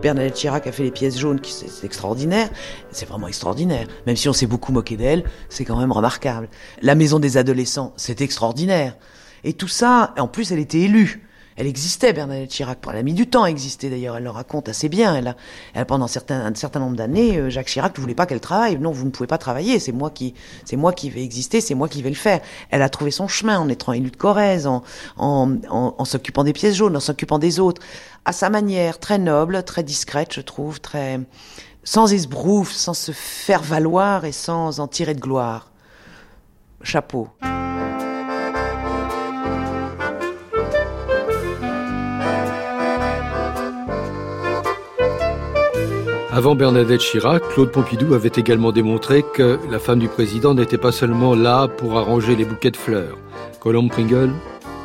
Bernadette Chirac a fait les pièces jaunes, c'est extraordinaire, c'est vraiment extraordinaire. Même si on s'est beaucoup moqué d'elle, c'est quand même remarquable. La maison des adolescents, c'est extraordinaire. Et tout ça, en plus elle était élue. Elle existait, Bernadette Chirac. Elle a mis du temps à exister d'ailleurs. Elle le raconte assez bien. Elle a, pendant certains, un certain nombre d'années, euh, Jacques Chirac ne voulait pas qu'elle travaille. Non, vous ne pouvez pas travailler. C'est moi qui, c'est moi qui vais exister. C'est moi qui vais le faire. Elle a trouvé son chemin en étant élue de Corrèze, en, en, en, s'occupant des pièces jaunes, en s'occupant des autres, à sa manière, très noble, très discrète, je trouve, très sans esbrouf, sans se faire valoir et sans en tirer de gloire. Chapeau. Avant Bernadette Chirac, Claude Pompidou avait également démontré que la femme du président n'était pas seulement là pour arranger les bouquets de fleurs. Colombe Pringle?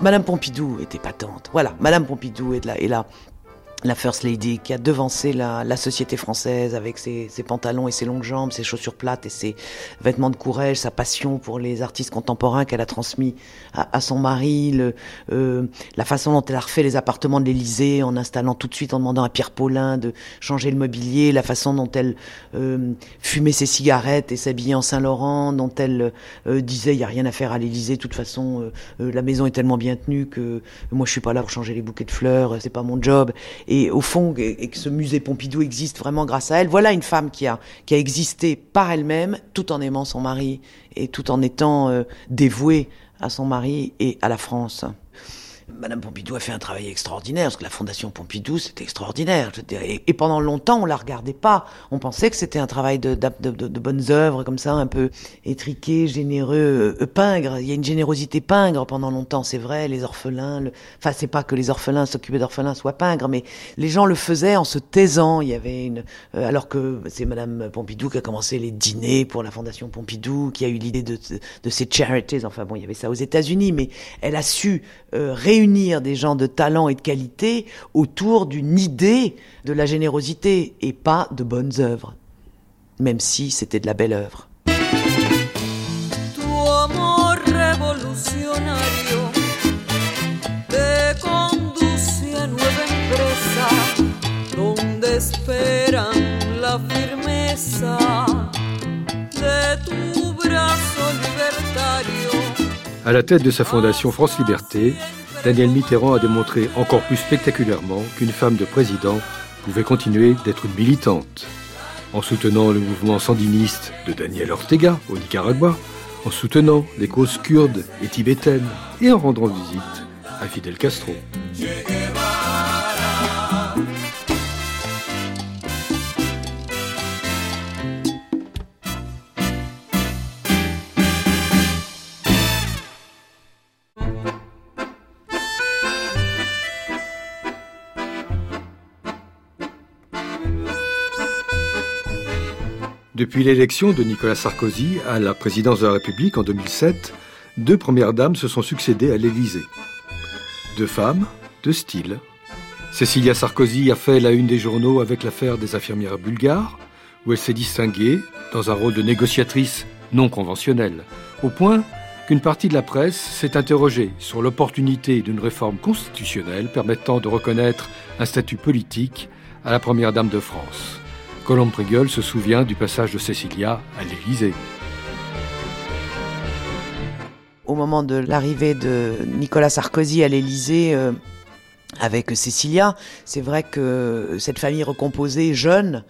Madame Pompidou était patente. Voilà, Madame Pompidou est là. Et là. La First Lady, qui a devancé la, la société française avec ses, ses, pantalons et ses longues jambes, ses chaussures plates et ses vêtements de courage, sa passion pour les artistes contemporains qu'elle a transmis à, à, son mari, le, euh, la façon dont elle a refait les appartements de l'Élysée en installant tout de suite, en demandant à Pierre Paulin de changer le mobilier, la façon dont elle euh, fumait ses cigarettes et s'habillait en Saint-Laurent, dont elle euh, disait il y a rien à faire à l'Élysée, de toute façon euh, la maison est tellement bien tenue que moi je suis pas là pour changer les bouquets de fleurs, c'est pas mon job et au fond et que ce musée Pompidou existe vraiment grâce à elle. Voilà une femme qui a qui a existé par elle-même, tout en aimant son mari et tout en étant euh, dévouée à son mari et à la France. Madame Pompidou a fait un travail extraordinaire, parce que la Fondation Pompidou, c'était extraordinaire. Et, et, pendant longtemps, on la regardait pas. On pensait que c'était un travail de, de, de, de, bonnes œuvres, comme ça, un peu étriqué, généreux, euh, pingre. Il y a une générosité pingre pendant longtemps, c'est vrai. Les orphelins, le... enfin, c'est pas que les orphelins s'occupaient d'orphelins soient pingres, mais les gens le faisaient en se taisant. Il y avait une, euh, alors que c'est Madame Pompidou qui a commencé les dîners pour la Fondation Pompidou, qui a eu l'idée de, de, ces charities. Enfin bon, il y avait ça aux États-Unis, mais elle a su euh, réunir des gens de talent et de qualité autour d'une idée de la générosité et pas de bonnes œuvres, même si c'était de la belle œuvre. la firmeza de tu brazo libertario. À la tête de sa fondation France Liberté, Daniel Mitterrand a démontré encore plus spectaculairement qu'une femme de président pouvait continuer d'être une militante. En soutenant le mouvement sandiniste de Daniel Ortega au Nicaragua, en soutenant les causes kurdes et tibétaines et en rendant visite à Fidel Castro. Depuis l'élection de Nicolas Sarkozy à la présidence de la République en 2007, deux premières dames se sont succédées à l'Élysée. Deux femmes, deux styles. Cécilia Sarkozy a fait la une des journaux avec l'affaire des infirmières bulgares, où elle s'est distinguée dans un rôle de négociatrice non conventionnelle, au point qu'une partie de la presse s'est interrogée sur l'opportunité d'une réforme constitutionnelle permettant de reconnaître un statut politique à la première dame de France. Colombe Priguel se souvient du passage de Cécilia à l'Élysée. Au moment de l'arrivée de Nicolas Sarkozy à l'Élysée, euh, avec Cécilia, c'est vrai que cette famille recomposée, jeune,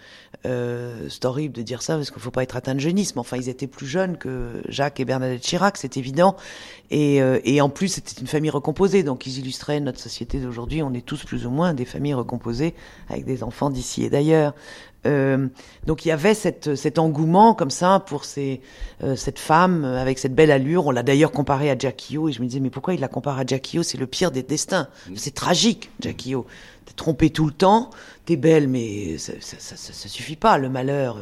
euh, c'est horrible de dire ça parce qu'il ne faut pas être atteint de jeunisme. Enfin, ils étaient plus jeunes que Jacques et Bernadette Chirac, c'est évident. Et, euh, et, en plus, c'était une famille recomposée, donc ils illustraient notre société d'aujourd'hui. On est tous plus ou moins des familles recomposées avec des enfants d'ici et d'ailleurs. Euh, donc il y avait cette, cet engouement comme ça pour ces, euh, cette femme avec cette belle allure. On l'a d'ailleurs comparée à Jackie O et je me disais mais pourquoi il la compare à Jackie O C'est le pire des destins. C'est tragique, Jackie O. T'es trompé tout le temps, t'es belle mais ça, ça, ça, suffit pas. Le malheur,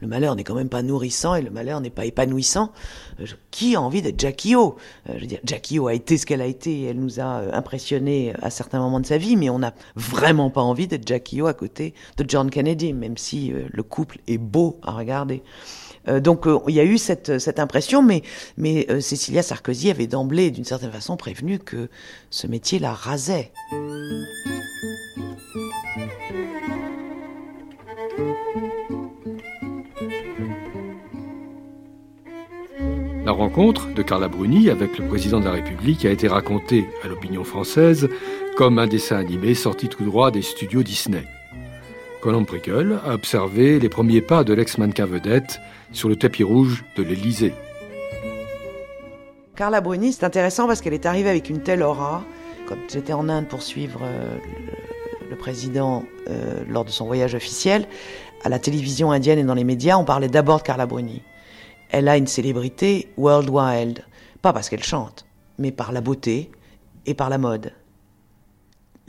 le malheur n'est quand même pas nourrissant et le malheur n'est pas épanouissant. Euh, qui a envie d'être Jackie O? Je veux dire, Jackie O a été ce qu'elle a été. Elle nous a impressionnés à certains moments de sa vie, mais on n'a vraiment pas envie d'être Jackie O à côté de John Kennedy, même si euh, le couple est beau à regarder. Euh, donc euh, il y a eu cette, impression, mais, mais euh, Cécilia Sarkozy avait d'emblée, d'une certaine façon, prévenu que ce métier la rasait. La rencontre de Carla Bruni avec le président de la République a été racontée à l'opinion française comme un dessin animé sorti tout droit des studios Disney. Colombe Prickel a observé les premiers pas de l'ex-mannequin vedette sur le tapis rouge de l'Élysée. Carla Bruni, c'est intéressant parce qu'elle est arrivée avec une telle aura. Quand j'étais en Inde pour suivre euh, le, le, président euh, lors de son voyage officiel, à la télévision indienne et dans les médias, on parlait d'abord de Carla Bruni. Elle a une célébrité worldwide, pas parce qu'elle chante, mais par la beauté et par la mode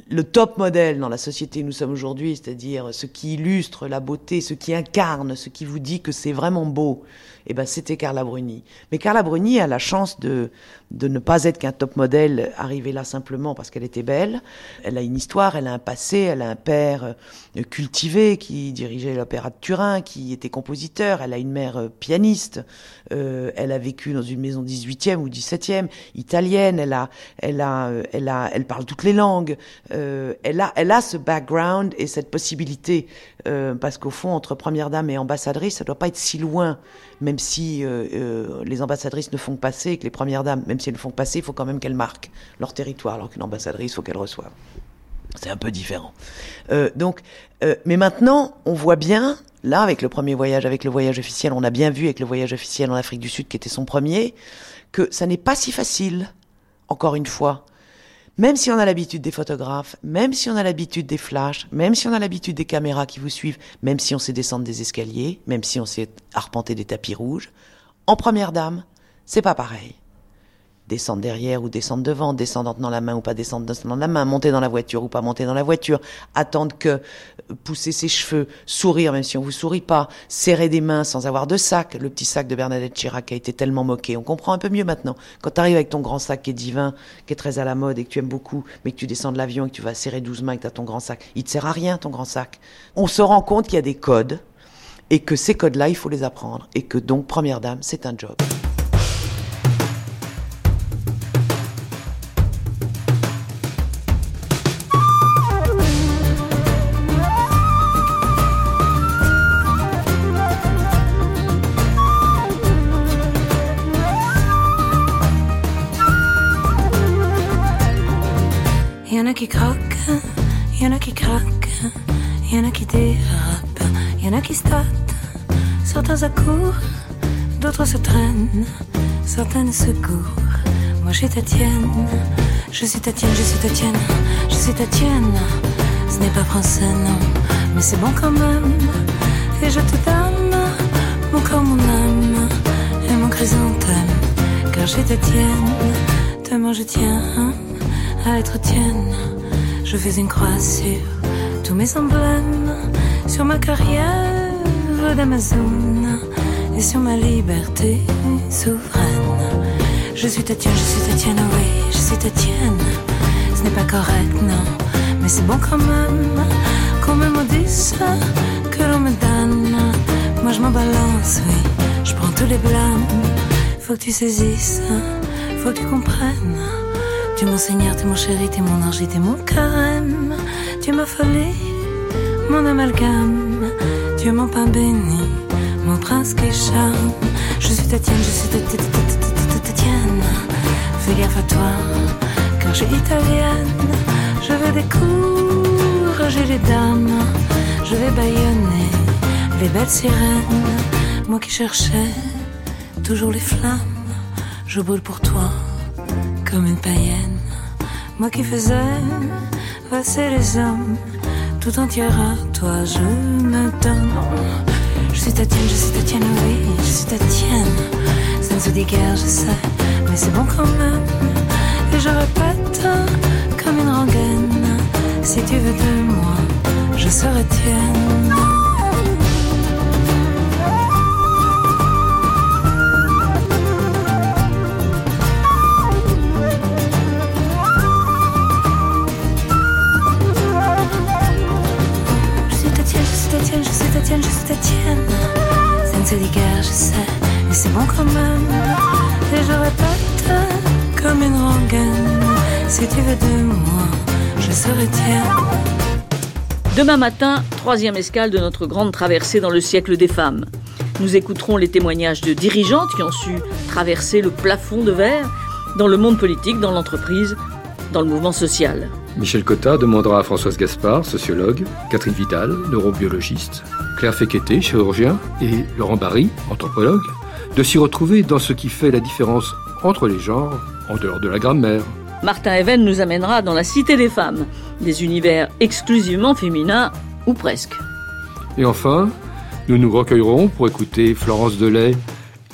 le top modèle dans la société où nous sommes aujourd'hui, c'est-à-dire ce qui illustre la beauté, ce qui incarne, ce qui vous dit que c'est vraiment beau eh ben c'était Carla Bruni. Mais Carla Bruni a la chance de de ne pas être qu'un top modèle arrivé là simplement parce qu'elle était belle. Elle a une histoire, elle a un passé, elle a un père euh, cultivé qui dirigeait l'opéra de Turin, qui était compositeur, elle a une mère euh, pianiste, euh, elle a vécu dans une maison 18e ou 17e, italienne, elle a, elle a, elle a, elle parle toutes les langues, elle a, elle a ce background et cette possibilité, parce qu'au fond, entre première dame et ambassadrice, ça doit pas être si loin, même si les ambassadrices ne font passer que les premières dames, même si elles font que passer, il faut quand même qu'elles marquent leur territoire, alors qu'une ambassadrice, il faut qu'elle reçoive. C'est un peu différent. Euh, donc, euh, mais maintenant, on voit bien, là, avec le premier voyage, avec le voyage officiel, on a bien vu avec le voyage officiel en Afrique du Sud, qui était son premier, que ça n'est pas si facile, encore une fois. Même si on a l'habitude des photographes, même si on a l'habitude des flashs, même si on a l'habitude des caméras qui vous suivent, même si on sait descendre des escaliers, même si on sait arpenter des tapis rouges, en première dame, c'est pas pareil descendre derrière ou descendre devant, descendre en tenant la main ou pas descendre en tenant la main, monter dans la voiture ou pas monter dans la voiture, attendre que euh, pousser ses cheveux, sourire même si on vous sourit pas, serrer des mains sans avoir de sac, le petit sac de Bernadette Chirac a été tellement moqué, on comprend un peu mieux maintenant. Quand tu arrives avec ton grand sac qui est divin, qui est très à la mode et que tu aimes beaucoup, mais que tu descends de l'avion et que tu vas serrer 12 mains et que tu ton grand sac, il te sert à rien ton grand sac. On se rend compte qu'il y a des codes et que ces codes-là, il faut les apprendre et que donc première dame, c'est un job. Qui croquent, y en a qui craquent, y en a qui dérapent, y en a qui statent. Certains accourent, d'autres se traînent, certaines se courent. Moi suis Tatienne, je suis Tatienne, je suis Tatienne, je suis Tatienne. Ce n'est pas français, non, mais c'est bon quand même. Et je te donne mon corps, mon âme et mon chrysanthème. Car suis Tatienne, tellement je tiens à être tienne. Je fais une croix sur tous mes emblèmes, sur ma carrière d'Amazon et sur ma liberté souveraine. Je suis Tatienne, je suis Tatienne, oui, je suis Tatienne. Ce n'est pas correct, non, mais c'est bon quand même qu'on me maudisse, que l'on me donne. Moi je m'en balance, oui, je prends tous les blâmes. Faut que tu saisisses, faut que tu comprennes. Tu mon Seigneur, t'es mon chéri, t'es mon ange, t'es mon carême. Tu ma folie, mon amalgame. Tu es mon pain béni, mon prince qui charme. Je suis Tatienne, je suis Tatienne. Fais gaffe à toi, car je suis italienne. Je vais décourager les dames. Je vais baïonner les belles sirènes. Moi qui cherchais toujours les flammes. Je brûle pour toi comme une païenne. Moi qui faisais passer les hommes, tout entière à toi je me donne. Je suis Tatienne, je suis Tatienne, oui, je suis Tatienne. Ça ne se dit guère, je sais, mais c'est bon quand même. Et je répète comme une rengaine. Si tu veux de moi, je serai tienne. Mais c'est bon quand même. Et je répète comme une rengaine. Si tu veux de moi, je serai tienne. Demain matin, troisième escale de notre grande traversée dans le siècle des femmes. Nous écouterons les témoignages de dirigeantes qui ont su traverser le plafond de verre dans le monde politique, dans l'entreprise, dans le mouvement social. Michel Cotta demandera à Françoise Gaspard, sociologue, Catherine Vidal, neurobiologiste, Claire Féqueté, chirurgien, et Laurent Barry, anthropologue, de s'y retrouver dans ce qui fait la différence entre les genres en dehors de la grammaire. Martin Even nous amènera dans la Cité des femmes, des univers exclusivement féminins, ou presque. Et enfin, nous nous recueillerons pour écouter Florence Delay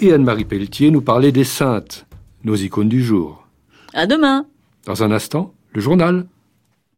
et Anne-Marie Pelletier nous parler des saintes, nos icônes du jour. À demain Dans un instant, le journal.